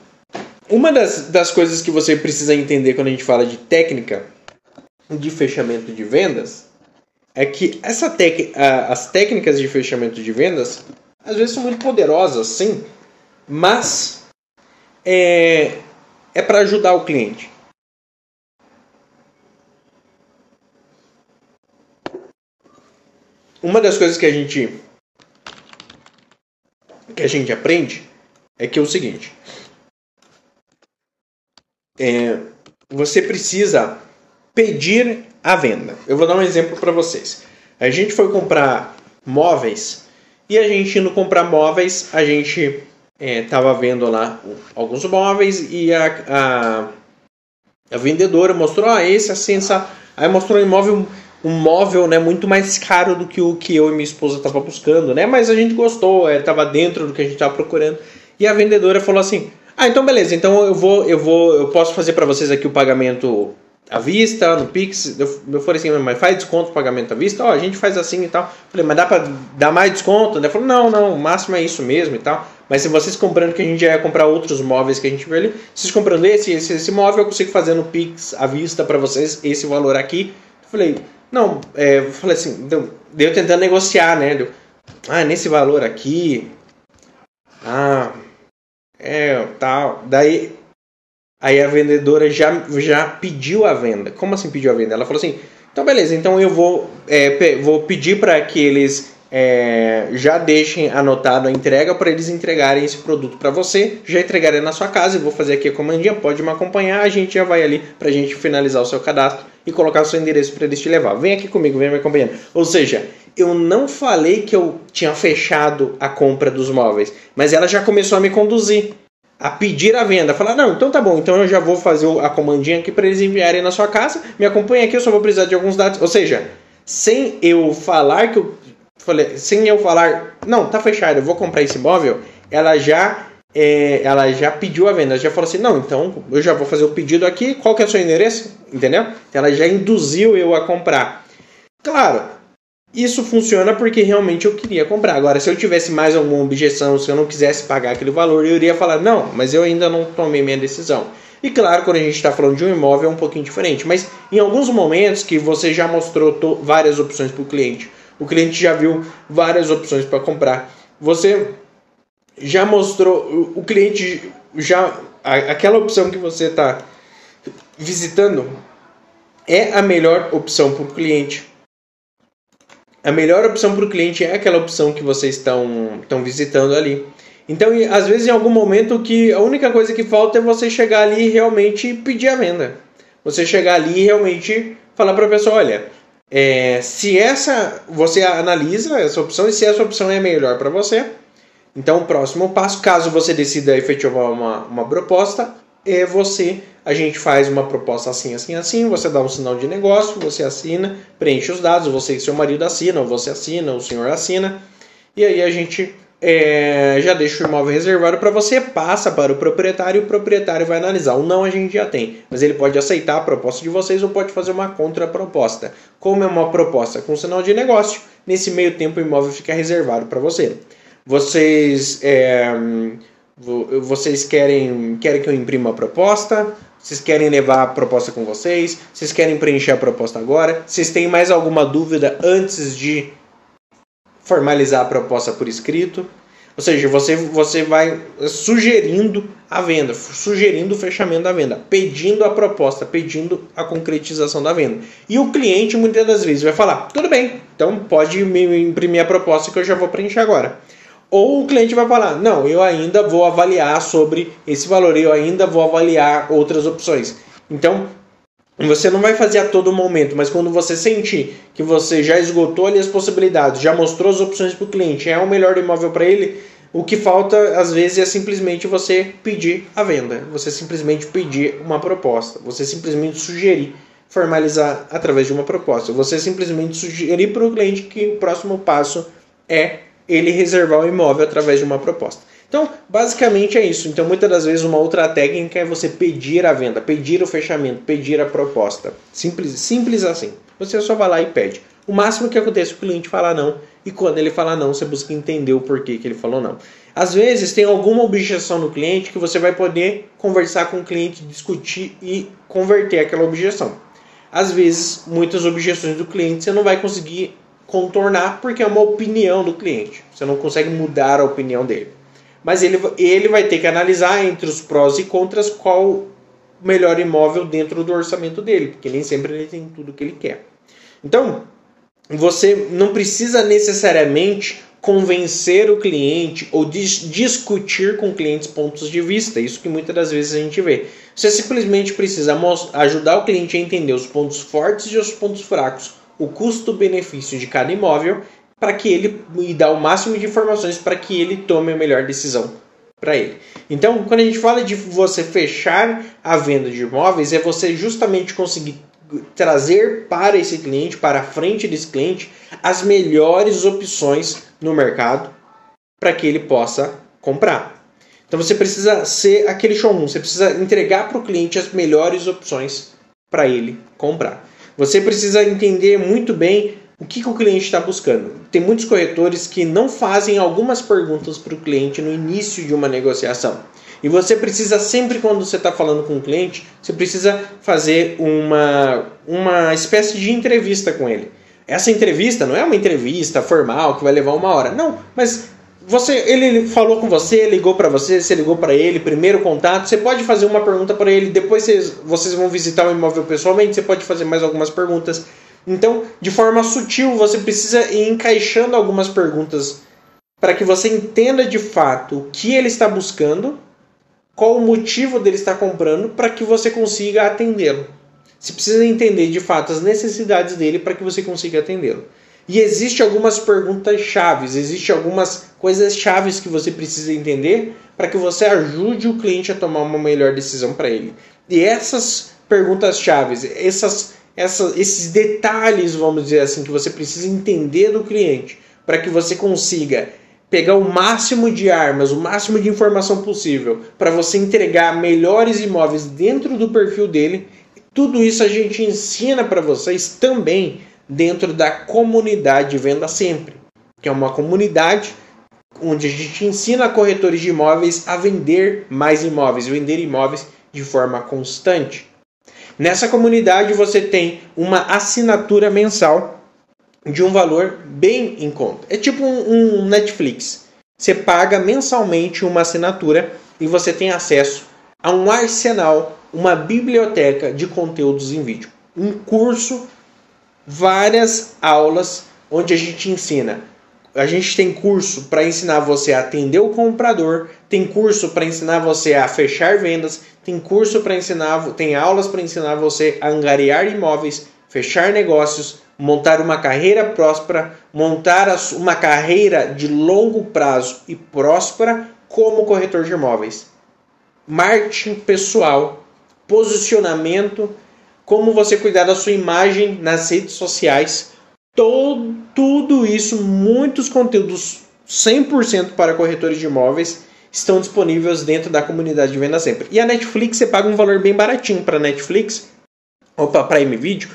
uma das, das coisas que você precisa entender quando a gente fala de técnica de fechamento de vendas é que essa tec, as técnicas de fechamento de vendas às vezes são muito poderosas, sim, mas é, é para ajudar o cliente. Uma das coisas que a gente que a gente aprende é que é o seguinte é, você precisa pedir a venda. Eu vou dar um exemplo para vocês. A gente foi comprar móveis e a gente indo comprar móveis, a gente estava é, vendo lá alguns móveis e a, a, a vendedora mostrou, ah, esse assim, essa... aí mostrou um imóvel um móvel né, muito mais caro do que o que eu e minha esposa estava buscando, né? Mas a gente gostou, estava é, dentro do que a gente estava procurando. E a vendedora falou assim: "Ah, então beleza, então eu vou, eu vou, eu posso fazer para vocês aqui o pagamento à vista, no Pix". Eu, eu falei assim: "Mas faz desconto pagamento à vista?". Ó, a gente faz assim e tal. Falei: "Mas dá para dar mais desconto?". Ela falou: "Não, não, o máximo é isso mesmo e tal". Mas se vocês comprando, que a gente já ia comprar outros móveis que a gente viu ali, vocês comprando esse, esse, esse móvel, eu consigo fazer no Pix à vista para vocês esse valor aqui. Eu falei, não, é, eu falei assim, deu, deu tentando negociar, né? Deu, ah, nesse valor aqui. Ah, é, tal. Daí, aí a vendedora já, já pediu a venda. Como assim pediu a venda? Ela falou assim, então beleza, então eu vou, é, vou pedir para que eles é, já deixem anotado a entrega para eles entregarem esse produto para você, já entregarem na sua casa. Eu vou fazer aqui a comandinha, pode me acompanhar, a gente já vai ali para a gente finalizar o seu cadastro e colocar o seu endereço para eles te levar. Vem aqui comigo, vem me acompanhando. Ou seja, eu não falei que eu tinha fechado a compra dos móveis, mas ela já começou a me conduzir a pedir a venda. Falar, não, então tá bom, então eu já vou fazer a comandinha aqui para eles enviarem na sua casa, me acompanha aqui, eu só vou precisar de alguns dados. Ou seja, sem eu falar que eu falei, sem eu falar, não, tá fechado, eu vou comprar esse móvel, ela já é, ela já pediu a venda, ela já falou assim, não, então eu já vou fazer o pedido aqui, qual que é o seu endereço? Entendeu? Ela já induziu eu a comprar. Claro, isso funciona porque realmente eu queria comprar. Agora, se eu tivesse mais alguma objeção, se eu não quisesse pagar aquele valor, eu iria falar, não, mas eu ainda não tomei minha decisão. E claro, quando a gente está falando de um imóvel é um pouquinho diferente, mas em alguns momentos que você já mostrou várias opções para o cliente, o cliente já viu várias opções para comprar, você já mostrou, o cliente já, aquela opção que você está visitando é a melhor opção para o cliente a melhor opção para o cliente é aquela opção que vocês estão, visitando ali. Então, às vezes, em algum momento, que a única coisa que falta é você chegar ali e realmente pedir a venda. Você chegar ali e realmente falar para a pessoa, olha, é, se essa você analisa essa opção e se essa opção é melhor para você, então o próximo passo, caso você decida efetivar uma, uma proposta, é você a gente faz uma proposta assim, assim, assim, você dá um sinal de negócio, você assina, preenche os dados, você e seu marido assinam, você assina, o senhor assina, e aí a gente é, já deixa o imóvel reservado para você, passa para o proprietário e o proprietário vai analisar. O não a gente já tem, mas ele pode aceitar a proposta de vocês ou pode fazer uma contraproposta. Como é uma proposta com sinal de negócio, nesse meio tempo o imóvel fica reservado para você. Vocês. É, vocês querem, querem que eu imprima a proposta? Vocês querem levar a proposta com vocês? Vocês querem preencher a proposta agora? Vocês têm mais alguma dúvida antes de formalizar a proposta por escrito? Ou seja, você, você vai sugerindo a venda, sugerindo o fechamento da venda, pedindo a proposta, pedindo a concretização da venda. E o cliente muitas das vezes vai falar: tudo bem, então pode me imprimir a proposta que eu já vou preencher agora. Ou o cliente vai falar: não, eu ainda vou avaliar sobre esse valor, eu ainda vou avaliar outras opções. Então, você não vai fazer a todo momento, mas quando você sentir que você já esgotou ali as possibilidades, já mostrou as opções para o cliente, é o melhor imóvel para ele, o que falta às vezes é simplesmente você pedir a venda, você simplesmente pedir uma proposta, você simplesmente sugerir formalizar através de uma proposta, você simplesmente sugerir para o cliente que o próximo passo é ele reservar o imóvel através de uma proposta. Então, basicamente é isso. Então, muitas das vezes, uma outra técnica é você pedir a venda, pedir o fechamento, pedir a proposta. Simples, simples assim. Você só vai lá e pede. O máximo que acontece é o cliente falar não, e quando ele falar não, você busca entender o porquê que ele falou não. Às vezes, tem alguma objeção no cliente que você vai poder conversar com o cliente, discutir e converter aquela objeção. Às vezes, muitas objeções do cliente você não vai conseguir contornar porque é uma opinião do cliente. Você não consegue mudar a opinião dele. Mas ele, ele vai ter que analisar entre os prós e contras qual o melhor imóvel dentro do orçamento dele, porque nem sempre ele tem tudo que ele quer. Então, você não precisa necessariamente convencer o cliente ou dis discutir com clientes pontos de vista, isso que muitas das vezes a gente vê. Você simplesmente precisa ajudar o cliente a entender os pontos fortes e os pontos fracos o custo-benefício de cada imóvel para que ele e dar o máximo de informações para que ele tome a melhor decisão para ele. Então, quando a gente fala de você fechar a venda de imóveis, é você justamente conseguir trazer para esse cliente, para a frente desse cliente, as melhores opções no mercado para que ele possa comprar. Então você precisa ser aquele showroom, você precisa entregar para o cliente as melhores opções para ele comprar. Você precisa entender muito bem o que, que o cliente está buscando. Tem muitos corretores que não fazem algumas perguntas para o cliente no início de uma negociação. E você precisa sempre, quando você está falando com o cliente, você precisa fazer uma, uma espécie de entrevista com ele. Essa entrevista não é uma entrevista formal que vai levar uma hora. Não, mas você, ele falou com você, ligou para você, você ligou para ele, primeiro contato. Você pode fazer uma pergunta para ele, depois vocês, vocês vão visitar o imóvel pessoalmente. Você pode fazer mais algumas perguntas. Então, de forma sutil, você precisa ir encaixando algumas perguntas para que você entenda de fato o que ele está buscando, qual o motivo dele estar comprando, para que você consiga atendê-lo. Você precisa entender de fato as necessidades dele para que você consiga atendê-lo. E existe algumas perguntas chaves, existe algumas coisas chaves que você precisa entender para que você ajude o cliente a tomar uma melhor decisão para ele. E essas perguntas chaves, essas, essas, esses detalhes, vamos dizer assim, que você precisa entender do cliente para que você consiga pegar o máximo de armas, o máximo de informação possível para você entregar melhores imóveis dentro do perfil dele. Tudo isso a gente ensina para vocês também dentro da comunidade Venda Sempre, que é uma comunidade onde a gente ensina corretores de imóveis a vender mais imóveis, vender imóveis de forma constante. Nessa comunidade você tem uma assinatura mensal de um valor bem em conta. É tipo um, Netflix. Você paga mensalmente uma assinatura e você tem acesso a um arsenal, uma biblioteca de conteúdos em vídeo. Um curso várias aulas onde a gente ensina. A gente tem curso para ensinar você a atender o comprador, tem curso para ensinar você a fechar vendas, tem curso para ensinar, tem aulas para ensinar você a angariar imóveis, fechar negócios, montar uma carreira próspera, montar uma carreira de longo prazo e próspera como corretor de imóveis. Marketing pessoal, posicionamento como você cuidar da sua imagem nas redes sociais. Todo, tudo isso, muitos conteúdos 100% para corretores de imóveis estão disponíveis dentro da comunidade de Venda Sempre. E a Netflix, você paga um valor bem baratinho para Netflix ou para Prime Video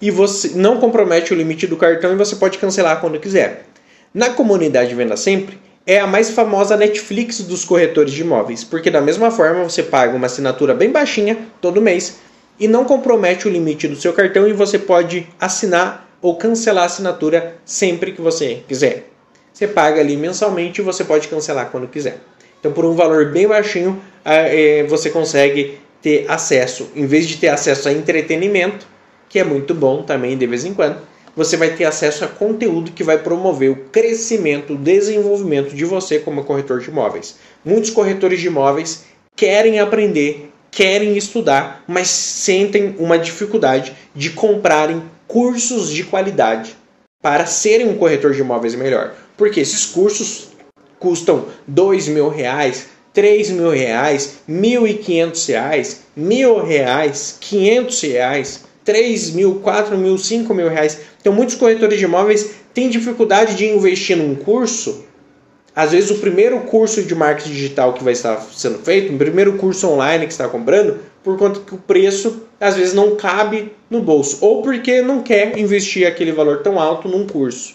e você não compromete o limite do cartão e você pode cancelar quando quiser. Na comunidade de Venda Sempre, é a mais famosa Netflix dos corretores de imóveis, porque da mesma forma você paga uma assinatura bem baixinha todo mês e não compromete o limite do seu cartão e você pode assinar ou cancelar a assinatura sempre que você quiser. Você paga ali mensalmente e você pode cancelar quando quiser. Então, por um valor bem baixinho, é, você consegue ter acesso, em vez de ter acesso a entretenimento, que é muito bom também de vez em quando, você vai ter acesso a conteúdo que vai promover o crescimento, o desenvolvimento de você como corretor de imóveis. Muitos corretores de imóveis querem aprender querem estudar, mas sentem uma dificuldade de comprarem cursos de qualidade para serem um corretor de imóveis melhor. Porque esses cursos custam dois mil reais, três mil reais, mil e quinhentos reais, mil reais, quinhentos reais, três mil, quatro mil, cinco mil reais. Então muitos corretores de imóveis têm dificuldade de investir num curso às vezes o primeiro curso de marketing digital que vai estar sendo feito, o primeiro curso online que está comprando, por conta que o preço às vezes não cabe no bolso, ou porque não quer investir aquele valor tão alto num curso.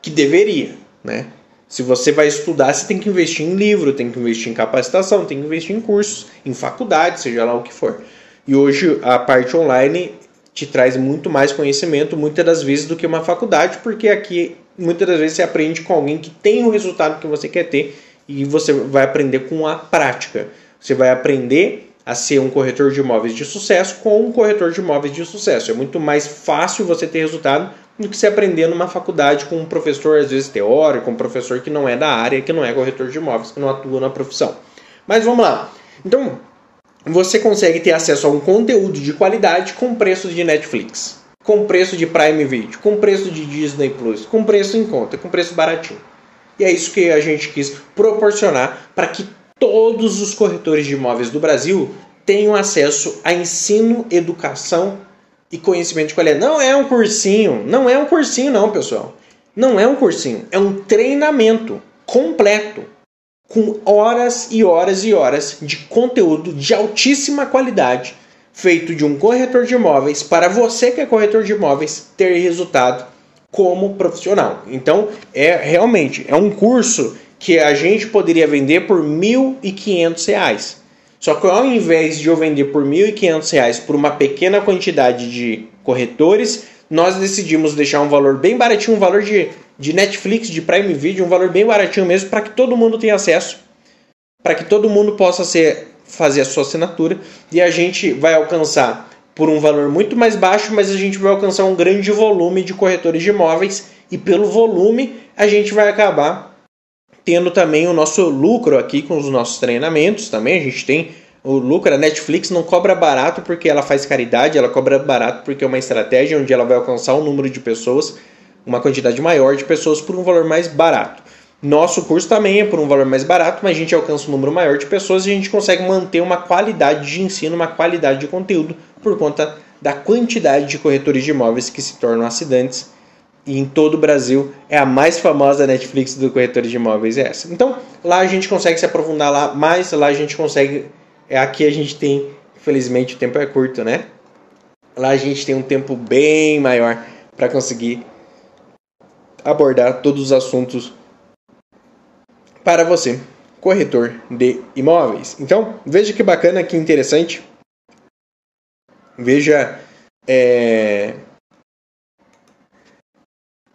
Que deveria, né? Se você vai estudar, você tem que investir em livro, tem que investir em capacitação, tem que investir em cursos, em faculdade, seja lá o que for. E hoje a parte online te traz muito mais conhecimento, muitas das vezes, do que uma faculdade, porque aqui muitas das vezes você aprende com alguém que tem o resultado que você quer ter e você vai aprender com a prática. Você vai aprender a ser um corretor de imóveis de sucesso com um corretor de imóveis de sucesso. É muito mais fácil você ter resultado do que se aprender numa faculdade com um professor, às vezes teórico, um professor que não é da área, que não é corretor de imóveis, que não atua na profissão. Mas vamos lá. Então, você consegue ter acesso a um conteúdo de qualidade com preço de Netflix, com preço de Prime Video, com preço de Disney Plus, com preço em conta, com preço baratinho. E é isso que a gente quis proporcionar para que todos os corretores de imóveis do Brasil tenham acesso a ensino, educação e conhecimento de qualidade. Não é um cursinho, não é um cursinho não, pessoal. Não é um cursinho, é um treinamento completo com horas e horas e horas de conteúdo de altíssima qualidade feito de um corretor de imóveis para você que é corretor de imóveis ter resultado como profissional. Então, é realmente é um curso que a gente poderia vender por R$ 1.500. Só que ao invés de eu vender por R$ 1.500 por uma pequena quantidade de corretores, nós decidimos deixar um valor bem baratinho, um valor de, de Netflix, de Prime Video, um valor bem baratinho mesmo, para que todo mundo tenha acesso, para que todo mundo possa ser, fazer a sua assinatura e a gente vai alcançar por um valor muito mais baixo, mas a gente vai alcançar um grande volume de corretores de imóveis e pelo volume a gente vai acabar tendo também o nosso lucro aqui com os nossos treinamentos também. A gente tem o lucro, a Netflix não cobra barato porque ela faz caridade, ela cobra barato porque é uma estratégia onde ela vai alcançar um número de pessoas, uma quantidade maior de pessoas por um valor mais barato. Nosso curso também é por um valor mais barato, mas a gente alcança um número maior de pessoas e a gente consegue manter uma qualidade de ensino, uma qualidade de conteúdo por conta da quantidade de corretores de imóveis que se tornam acidentes. E em todo o Brasil é a mais famosa Netflix do corretores de imóveis é essa. Então lá a gente consegue se aprofundar lá mais, lá a gente consegue. É aqui a gente tem, infelizmente o tempo é curto, né? Lá a gente tem um tempo bem maior para conseguir abordar todos os assuntos para você, corretor de imóveis. Então, veja que bacana, que interessante. Veja. É...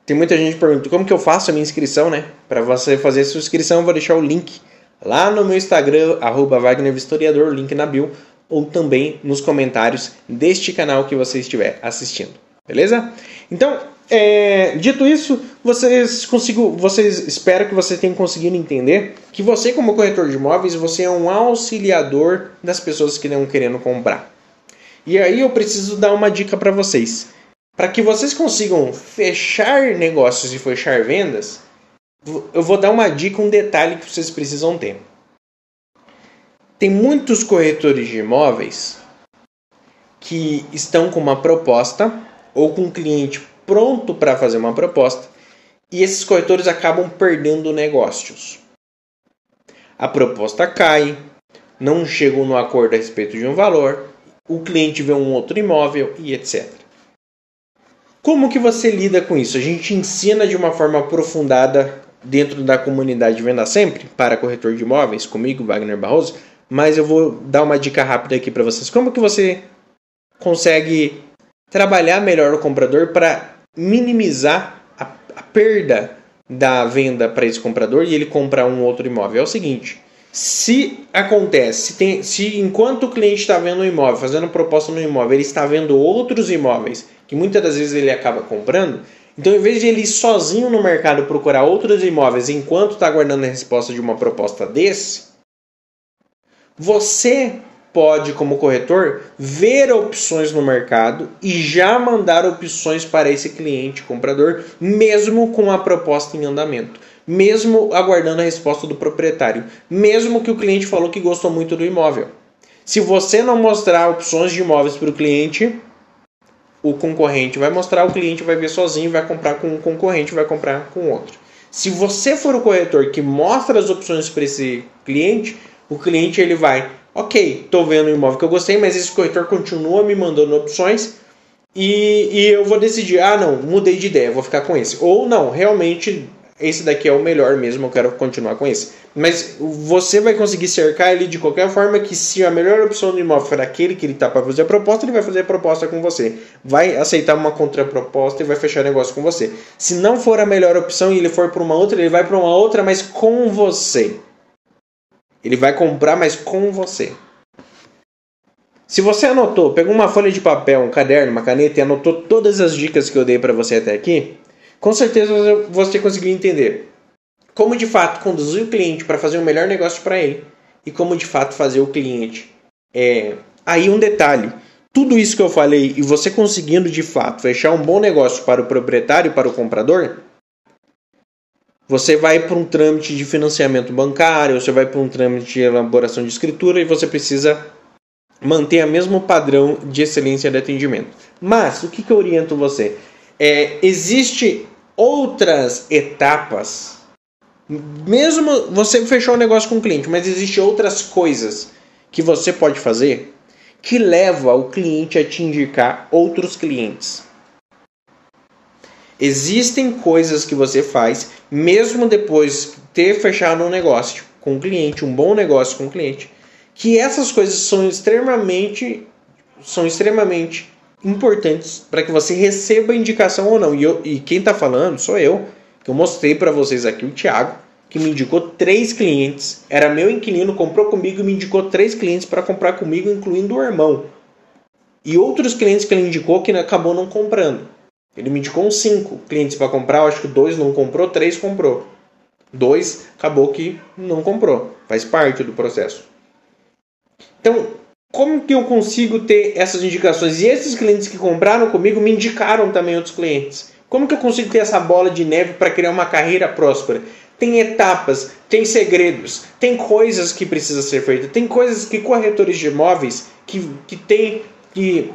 Tem muita gente perguntando como que eu faço a minha inscrição, né? Para você fazer a sua inscrição, vou deixar o link lá no meu Instagram, arroba Wagner Vistoriador, link na bio, ou também nos comentários deste canal que você estiver assistindo. Beleza? Então, é, dito isso, vocês consigo, vocês espero que vocês tenham conseguido entender que você, como corretor de imóveis, você é um auxiliador das pessoas que estão querendo comprar. E aí eu preciso dar uma dica para vocês. Para que vocês consigam fechar negócios e fechar vendas, eu vou dar uma dica, um detalhe que vocês precisam ter. Tem muitos corretores de imóveis que estão com uma proposta ou com um cliente pronto para fazer uma proposta e esses corretores acabam perdendo negócios. A proposta cai, não chegam no acordo a respeito de um valor, o cliente vê um outro imóvel e etc. Como que você lida com isso? A gente ensina de uma forma aprofundada dentro da comunidade Venda Sempre para corretor de imóveis comigo, Wagner Barroso, mas eu vou dar uma dica rápida aqui para vocês. Como que você consegue trabalhar melhor o comprador para minimizar a, a perda da venda para esse comprador e ele comprar um outro imóvel. É o seguinte: se acontece, se, tem, se enquanto o cliente está vendo um imóvel, fazendo proposta no imóvel, ele está vendo outros imóveis que muitas das vezes ele acaba comprando, então em vez de ele ir sozinho no mercado procurar outros imóveis enquanto está aguardando a resposta de uma proposta desse, você pode, como corretor, ver opções no mercado e já mandar opções para esse cliente comprador, mesmo com a proposta em andamento, mesmo aguardando a resposta do proprietário, mesmo que o cliente falou que gostou muito do imóvel. Se você não mostrar opções de imóveis para o cliente, o concorrente vai mostrar, o cliente vai ver sozinho, vai comprar com um concorrente, vai comprar com outro. Se você for o corretor que mostra as opções para esse cliente, o cliente ele vai ok, estou vendo um imóvel que eu gostei, mas esse corretor continua me mandando opções e, e eu vou decidir, ah não, mudei de ideia, vou ficar com esse. Ou não, realmente esse daqui é o melhor mesmo, eu quero continuar com esse. Mas você vai conseguir cercar ele de qualquer forma que se a melhor opção do imóvel for aquele que ele está para fazer a proposta, ele vai fazer a proposta com você. Vai aceitar uma contraproposta e vai fechar negócio com você. Se não for a melhor opção e ele for para uma outra, ele vai para uma outra, mas com você. Ele vai comprar, mas com você. Se você anotou, pegou uma folha de papel, um caderno, uma caneta e anotou todas as dicas que eu dei para você até aqui, com certeza você conseguiu entender como de fato conduzir o cliente para fazer o melhor negócio para ele e como de fato fazer o cliente. É... Aí um detalhe: tudo isso que eu falei e você conseguindo de fato fechar um bom negócio para o proprietário e para o comprador, você vai para um trâmite de financiamento bancário, você vai para um trâmite de elaboração de escritura e você precisa manter o mesmo padrão de excelência de atendimento. Mas o que, que eu oriento você? É, existe outras etapas. Mesmo você fechou o um negócio com o cliente, mas existe outras coisas que você pode fazer que leva o cliente a te indicar outros clientes. Existem coisas que você faz, mesmo depois de ter fechado um negócio com o cliente, um bom negócio com o cliente, que essas coisas são extremamente são extremamente importantes para que você receba indicação ou não. E, eu, e quem está falando sou eu, que eu mostrei para vocês aqui o Thiago, que me indicou três clientes. Era meu inquilino, comprou comigo e me indicou três clientes para comprar comigo, incluindo o irmão. E outros clientes que ele indicou que acabou não comprando. Ele me indicou uns cinco clientes para comprar, eu acho que dois não comprou, três comprou. Dois acabou que não comprou. Faz parte do processo. Então, como que eu consigo ter essas indicações? E esses clientes que compraram comigo me indicaram também outros clientes. Como que eu consigo ter essa bola de neve para criar uma carreira próspera? Tem etapas, tem segredos, tem coisas que precisam ser feitas, tem coisas que corretores de imóveis que, que tem que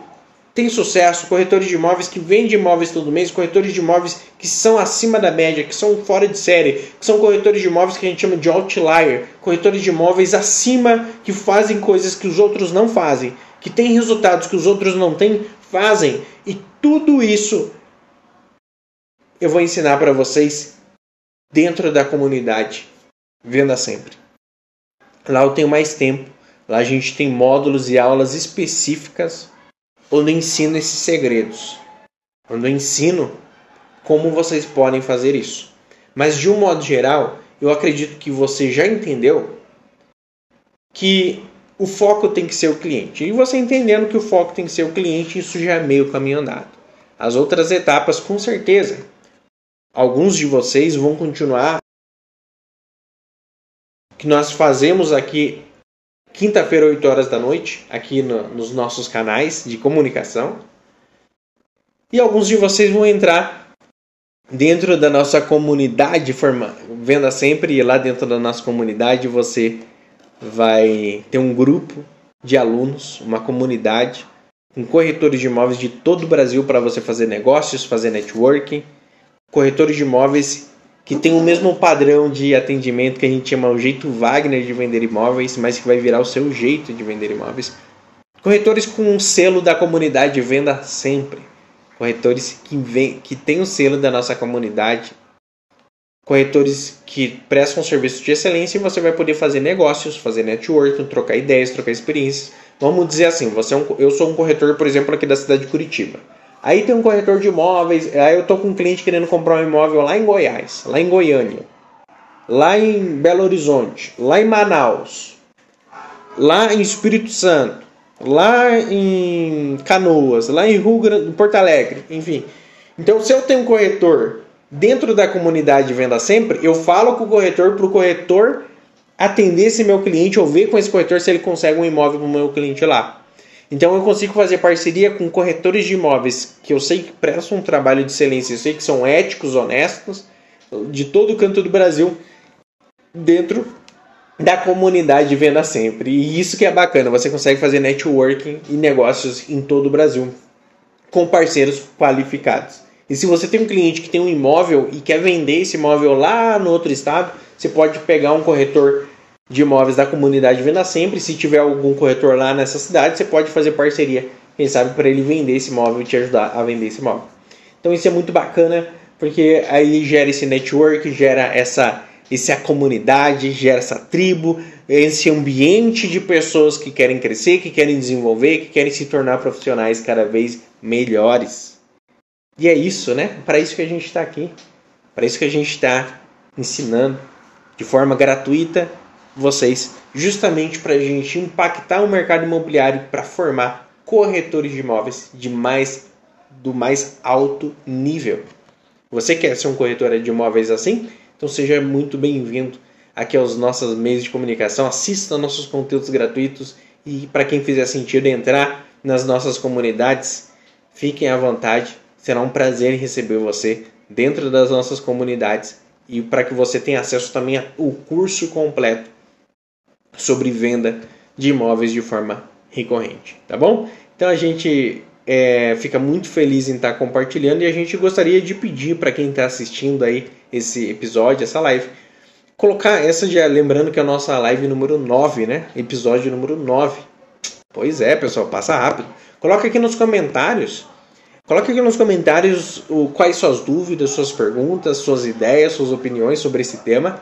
tem sucesso, corretores de imóveis que vendem imóveis todo mês, corretores de imóveis que são acima da média, que são fora de série, que são corretores de imóveis que a gente chama de outlier, corretores de imóveis acima que fazem coisas que os outros não fazem, que têm resultados que os outros não têm, fazem. E tudo isso eu vou ensinar para vocês dentro da comunidade Venda Sempre. Lá eu tenho mais tempo, lá a gente tem módulos e aulas específicas onde eu ensino esses segredos, onde eu ensino como vocês podem fazer isso. Mas de um modo geral, eu acredito que você já entendeu que o foco tem que ser o cliente. E você entendendo que o foco tem que ser o cliente, isso já é meio caminho andado. As outras etapas, com certeza, alguns de vocês vão continuar que nós fazemos aqui quinta-feira, 8 horas da noite, aqui no, nos nossos canais de comunicação. E alguns de vocês vão entrar dentro da nossa comunidade forma, Venda Sempre, e lá dentro da nossa comunidade você vai ter um grupo de alunos, uma comunidade com corretores de imóveis de todo o Brasil para você fazer negócios, fazer networking, corretores de imóveis que tem o mesmo padrão de atendimento que a gente chama o jeito Wagner de vender imóveis, mas que vai virar o seu jeito de vender imóveis. Corretores com um selo da comunidade venda sempre. Corretores que, vem, que tem o selo da nossa comunidade. Corretores que prestam um serviço de excelência e você vai poder fazer negócios, fazer networking, trocar ideias, trocar experiências. Vamos dizer assim, você é um, eu sou um corretor, por exemplo, aqui da cidade de Curitiba. Aí tem um corretor de imóveis, aí eu tô com um cliente querendo comprar um imóvel lá em Goiás, lá em Goiânia, lá em Belo Horizonte, lá em Manaus, lá em Espírito Santo, lá em Canoas, lá em Rio Grande, Porto Alegre, enfim. Então, se eu tenho um corretor dentro da comunidade de venda sempre, eu falo com o corretor para o corretor atender esse meu cliente ou ver com esse corretor se ele consegue um imóvel para o meu cliente lá. Então eu consigo fazer parceria com corretores de imóveis que eu sei que prestam um trabalho de excelência, eu sei que são éticos, honestos, de todo canto do Brasil, dentro da comunidade de venda sempre. E isso que é bacana, você consegue fazer networking e negócios em todo o Brasil com parceiros qualificados. E se você tem um cliente que tem um imóvel e quer vender esse imóvel lá no outro estado, você pode pegar um corretor de imóveis da comunidade Venda Sempre. Se tiver algum corretor lá nessa cidade, você pode fazer parceria, quem sabe, para ele vender esse imóvel e te ajudar a vender esse imóvel. Então isso é muito bacana, porque aí gera esse network, gera essa, essa comunidade, gera essa tribo, esse ambiente de pessoas que querem crescer, que querem desenvolver, que querem se tornar profissionais cada vez melhores. E é isso, né? Para isso que a gente está aqui. Para isso que a gente está ensinando de forma gratuita vocês, justamente para a gente impactar o mercado imobiliário para formar corretores de imóveis de mais do mais alto nível. Você quer ser um corretor de imóveis assim? Então seja muito bem-vindo aqui aos nossos meios de comunicação. Assista nossos conteúdos gratuitos e para quem fizer sentido entrar nas nossas comunidades, fiquem à vontade. Será um prazer receber você dentro das nossas comunidades e para que você tenha acesso também ao curso completo sobre venda de imóveis de forma recorrente, tá bom? Então a gente é, fica muito feliz em estar compartilhando e a gente gostaria de pedir para quem está assistindo aí esse episódio, essa live, colocar essa já lembrando que é a nossa live número 9, né? Episódio número 9. Pois é, pessoal, passa rápido. Coloca aqui nos comentários. Coloque aqui nos comentários o, quais suas dúvidas, suas perguntas, suas ideias, suas opiniões sobre esse tema.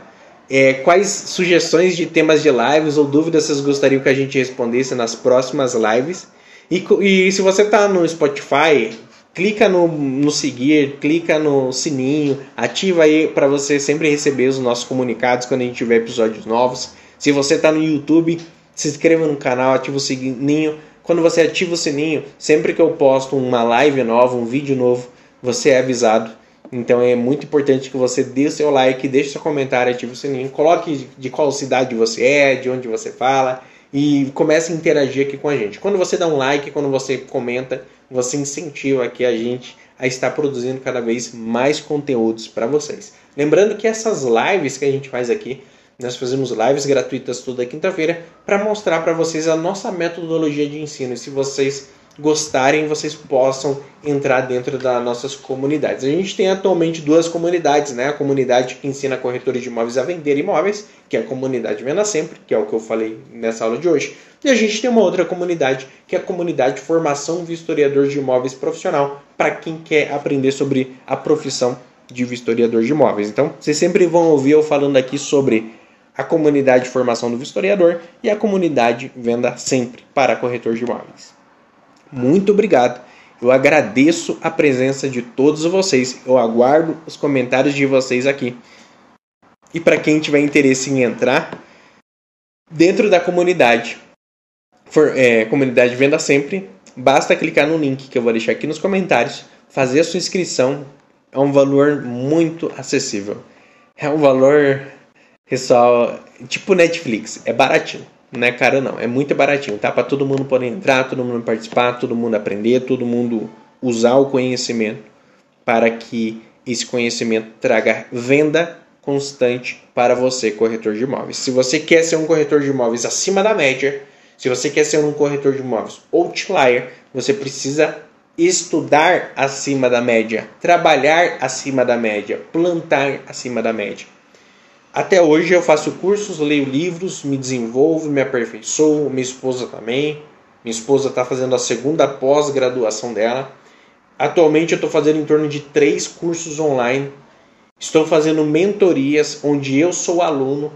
É, quais sugestões de temas de lives ou dúvidas vocês gostariam que a gente respondesse nas próximas lives. E, e se você está no Spotify, clica no, no seguir, clica no sininho, ativa aí para você sempre receber os nossos comunicados quando a gente tiver episódios novos. Se você está no YouTube, se inscreva no canal, ativa o sininho. Quando você ativa o sininho, sempre que eu posto uma live nova, um vídeo novo, você é avisado. Então é muito importante que você dê seu like, deixe seu comentário, ative o sininho, coloque de qual cidade você é, de onde você fala e comece a interagir aqui com a gente. Quando você dá um like, quando você comenta, você incentiva aqui a gente a estar produzindo cada vez mais conteúdos para vocês. Lembrando que essas lives que a gente faz aqui, nós fazemos lives gratuitas toda quinta-feira para mostrar para vocês a nossa metodologia de ensino. E se vocês gostarem, vocês possam entrar dentro das nossas comunidades. A gente tem atualmente duas comunidades, né? A comunidade que ensina corretores de imóveis a vender imóveis, que é a comunidade Venda Sempre, que é o que eu falei nessa aula de hoje. E a gente tem uma outra comunidade, que é a comunidade Formação Vistoriador de Imóveis Profissional, para quem quer aprender sobre a profissão de vistoriador de imóveis. Então, vocês sempre vão ouvir eu falando aqui sobre a comunidade de formação do vistoriador e a comunidade Venda Sempre para corretor de imóveis muito obrigado. Eu agradeço a presença de todos vocês. Eu aguardo os comentários de vocês aqui. E para quem tiver interesse em entrar dentro da comunidade, for, é, comunidade Venda Sempre, basta clicar no link que eu vou deixar aqui nos comentários, fazer a sua inscrição. É um valor muito acessível. É um valor, pessoal, tipo Netflix, é baratinho. Não é caro não, é muito baratinho, tá? Para todo mundo poder entrar, todo mundo participar, todo mundo aprender, todo mundo usar o conhecimento para que esse conhecimento traga venda constante para você, corretor de imóveis. Se você quer ser um corretor de imóveis acima da média, se você quer ser um corretor de imóveis outlier, você precisa estudar acima da média, trabalhar acima da média, plantar acima da média. Até hoje eu faço cursos, leio livros, me desenvolvo, me aperfeiçoo, minha esposa também. Minha esposa está fazendo a segunda pós-graduação dela. Atualmente eu estou fazendo em torno de três cursos online. Estou fazendo mentorias onde eu sou aluno.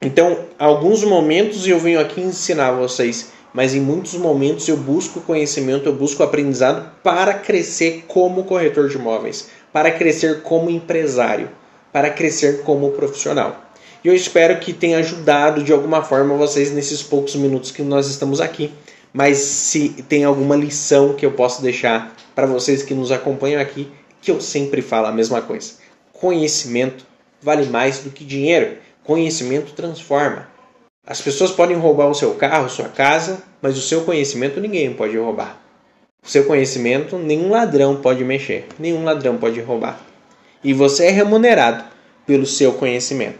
Então, alguns momentos eu venho aqui ensinar vocês, mas em muitos momentos eu busco conhecimento, eu busco aprendizado para crescer como corretor de imóveis, para crescer como empresário para crescer como profissional. E eu espero que tenha ajudado de alguma forma vocês nesses poucos minutos que nós estamos aqui. Mas se tem alguma lição que eu posso deixar para vocês que nos acompanham aqui, que eu sempre falo a mesma coisa. Conhecimento vale mais do que dinheiro. Conhecimento transforma. As pessoas podem roubar o seu carro, sua casa, mas o seu conhecimento ninguém pode roubar. O seu conhecimento nenhum ladrão pode mexer, nenhum ladrão pode roubar. E você é remunerado pelo seu conhecimento,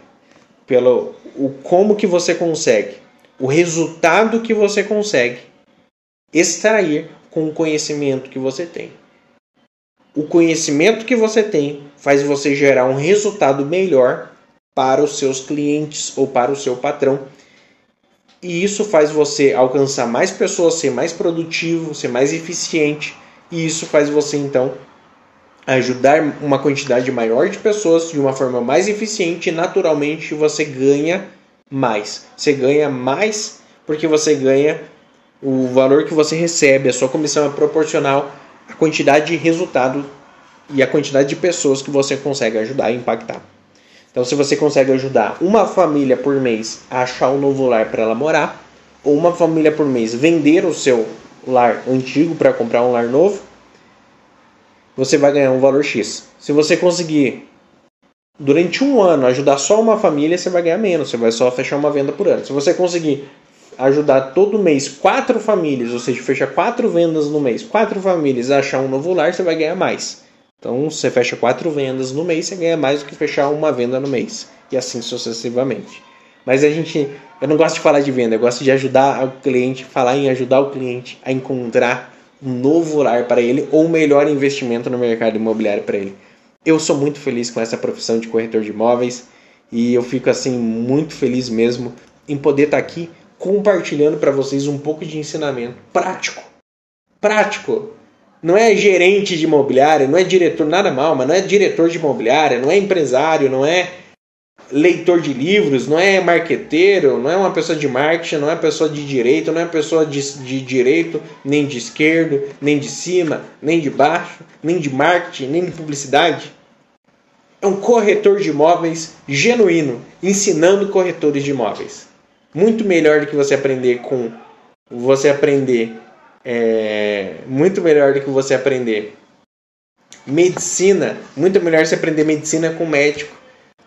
pelo o como que você consegue, o resultado que você consegue extrair com o conhecimento que você tem. O conhecimento que você tem faz você gerar um resultado melhor para os seus clientes ou para o seu patrão. E isso faz você alcançar mais pessoas, ser mais produtivo, ser mais eficiente. E isso faz você então ajudar uma quantidade maior de pessoas de uma forma mais eficiente, naturalmente você ganha mais. Você ganha mais porque você ganha o valor que você recebe, a sua comissão é proporcional à quantidade de resultado e à quantidade de pessoas que você consegue ajudar e impactar. Então, se você consegue ajudar uma família por mês a achar um novo lar para ela morar, ou uma família por mês vender o seu lar antigo para comprar um lar novo, você vai ganhar um valor X. Se você conseguir durante um ano ajudar só uma família, você vai ganhar menos, você vai só fechar uma venda por ano. Se você conseguir ajudar todo mês quatro famílias, ou seja, fechar quatro vendas no mês, quatro famílias a achar um novo lar, você vai ganhar mais. Então, você fecha quatro vendas no mês, você ganha mais do que fechar uma venda no mês. E assim sucessivamente. Mas a gente, eu não gosto de falar de venda, eu gosto de ajudar o cliente, falar em ajudar o cliente a encontrar um novo lar para ele ou um melhor investimento no mercado imobiliário para ele. Eu sou muito feliz com essa profissão de corretor de imóveis e eu fico assim muito feliz mesmo em poder estar aqui compartilhando para vocês um pouco de ensinamento prático. Prático. Não é gerente de imobiliária, não é diretor, nada mal, mas não é diretor de imobiliária, não é empresário, não é leitor de livros, não é marqueteiro, não é uma pessoa de marketing, não é pessoa de direito, não é pessoa de, de direito, nem de esquerdo, nem de cima, nem de baixo, nem de marketing, nem de publicidade. É um corretor de imóveis genuíno, ensinando corretores de imóveis. Muito melhor do que você aprender com você aprender é, muito melhor do que você aprender medicina, muito melhor você aprender medicina com médico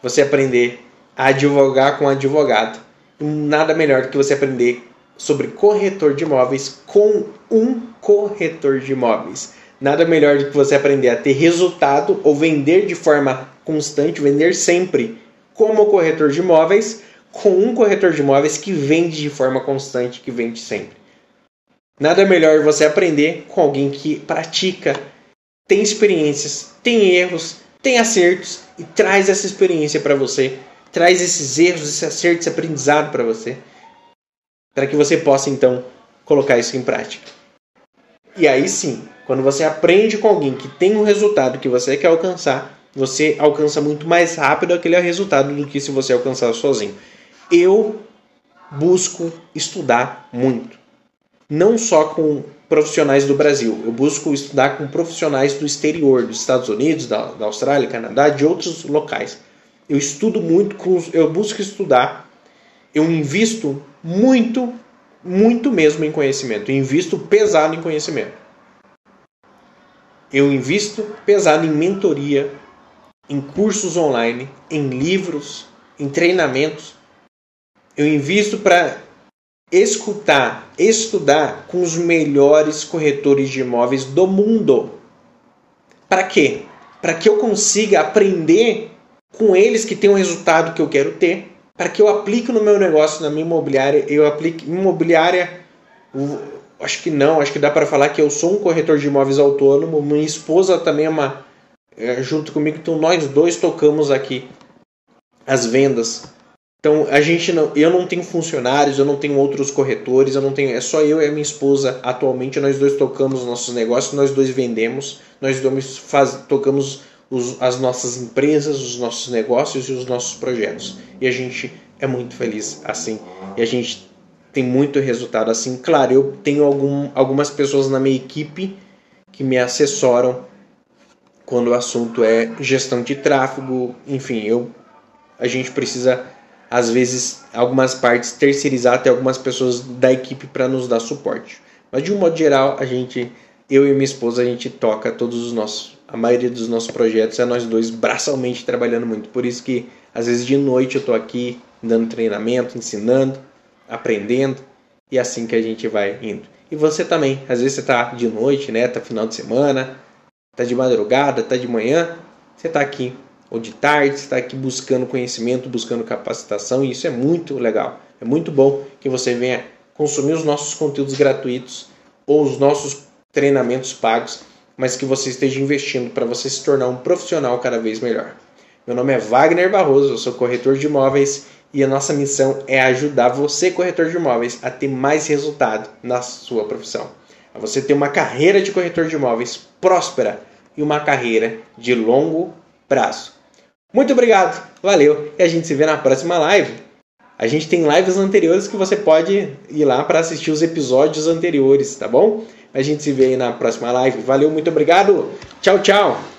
você aprender a advogar com advogado. Nada melhor do que você aprender sobre corretor de imóveis com um corretor de imóveis. Nada melhor do que você aprender a ter resultado ou vender de forma constante, vender sempre como corretor de imóveis, com um corretor de imóveis que vende de forma constante, que vende sempre. Nada melhor você aprender com alguém que pratica, tem experiências, tem erros, tem acertos e traz essa experiência para você, traz esses erros, esses acertos, esse aprendizado para você, para que você possa então colocar isso em prática. E aí sim, quando você aprende com alguém que tem um resultado que você quer alcançar, você alcança muito mais rápido aquele resultado do que se você alcançar sozinho. Eu busco estudar muito. Não só com profissionais do Brasil. Eu busco estudar com profissionais do exterior, dos Estados Unidos, da, da Austrália, Canadá, de outros locais. Eu estudo muito, eu busco estudar, eu invisto muito, muito mesmo em conhecimento. Eu invisto pesado em conhecimento. Eu invisto pesado em mentoria, em cursos online, em livros, em treinamentos. Eu invisto para escutar, estudar com os melhores corretores de imóveis do mundo. Para quê? Para que eu consiga aprender com eles que têm o resultado que eu quero ter, para que eu aplique no meu negócio, na minha imobiliária, eu aplique imobiliária, acho que não, acho que dá para falar que eu sou um corretor de imóveis autônomo, minha esposa também é uma é, junto comigo, então nós dois tocamos aqui as vendas então a gente não, eu não tenho funcionários, eu não tenho outros corretores, eu não tenho, é só eu e a minha esposa atualmente. Nós dois tocamos nossos negócios, nós dois vendemos, nós dois faz, tocamos os, as nossas empresas, os nossos negócios e os nossos projetos. E a gente é muito feliz assim. E a gente tem muito resultado assim. Claro, eu tenho algum, algumas pessoas na minha equipe que me assessoram quando o assunto é gestão de tráfego, enfim, eu a gente precisa às vezes, algumas partes terceirizar até algumas pessoas da equipe para nos dar suporte. Mas de um modo geral, a gente, eu e minha esposa, a gente toca todos os nossos, a maioria dos nossos projetos é nós dois braçalmente trabalhando muito. Por isso que às vezes de noite eu estou aqui dando treinamento, ensinando, aprendendo e é assim que a gente vai indo. E você também, às vezes você está de noite, né? Tá final de semana, tá de madrugada, tá de manhã, você está aqui ou de tarde, está aqui buscando conhecimento, buscando capacitação, e isso é muito legal. É muito bom que você venha consumir os nossos conteúdos gratuitos ou os nossos treinamentos pagos, mas que você esteja investindo para você se tornar um profissional cada vez melhor. Meu nome é Wagner Barroso, eu sou corretor de imóveis e a nossa missão é ajudar você, corretor de imóveis, a ter mais resultado na sua profissão. A você ter uma carreira de corretor de imóveis próspera e uma carreira de longo prazo. Muito obrigado, valeu e a gente se vê na próxima live. A gente tem lives anteriores que você pode ir lá para assistir os episódios anteriores, tá bom? A gente se vê aí na próxima live. Valeu, muito obrigado. Tchau, tchau.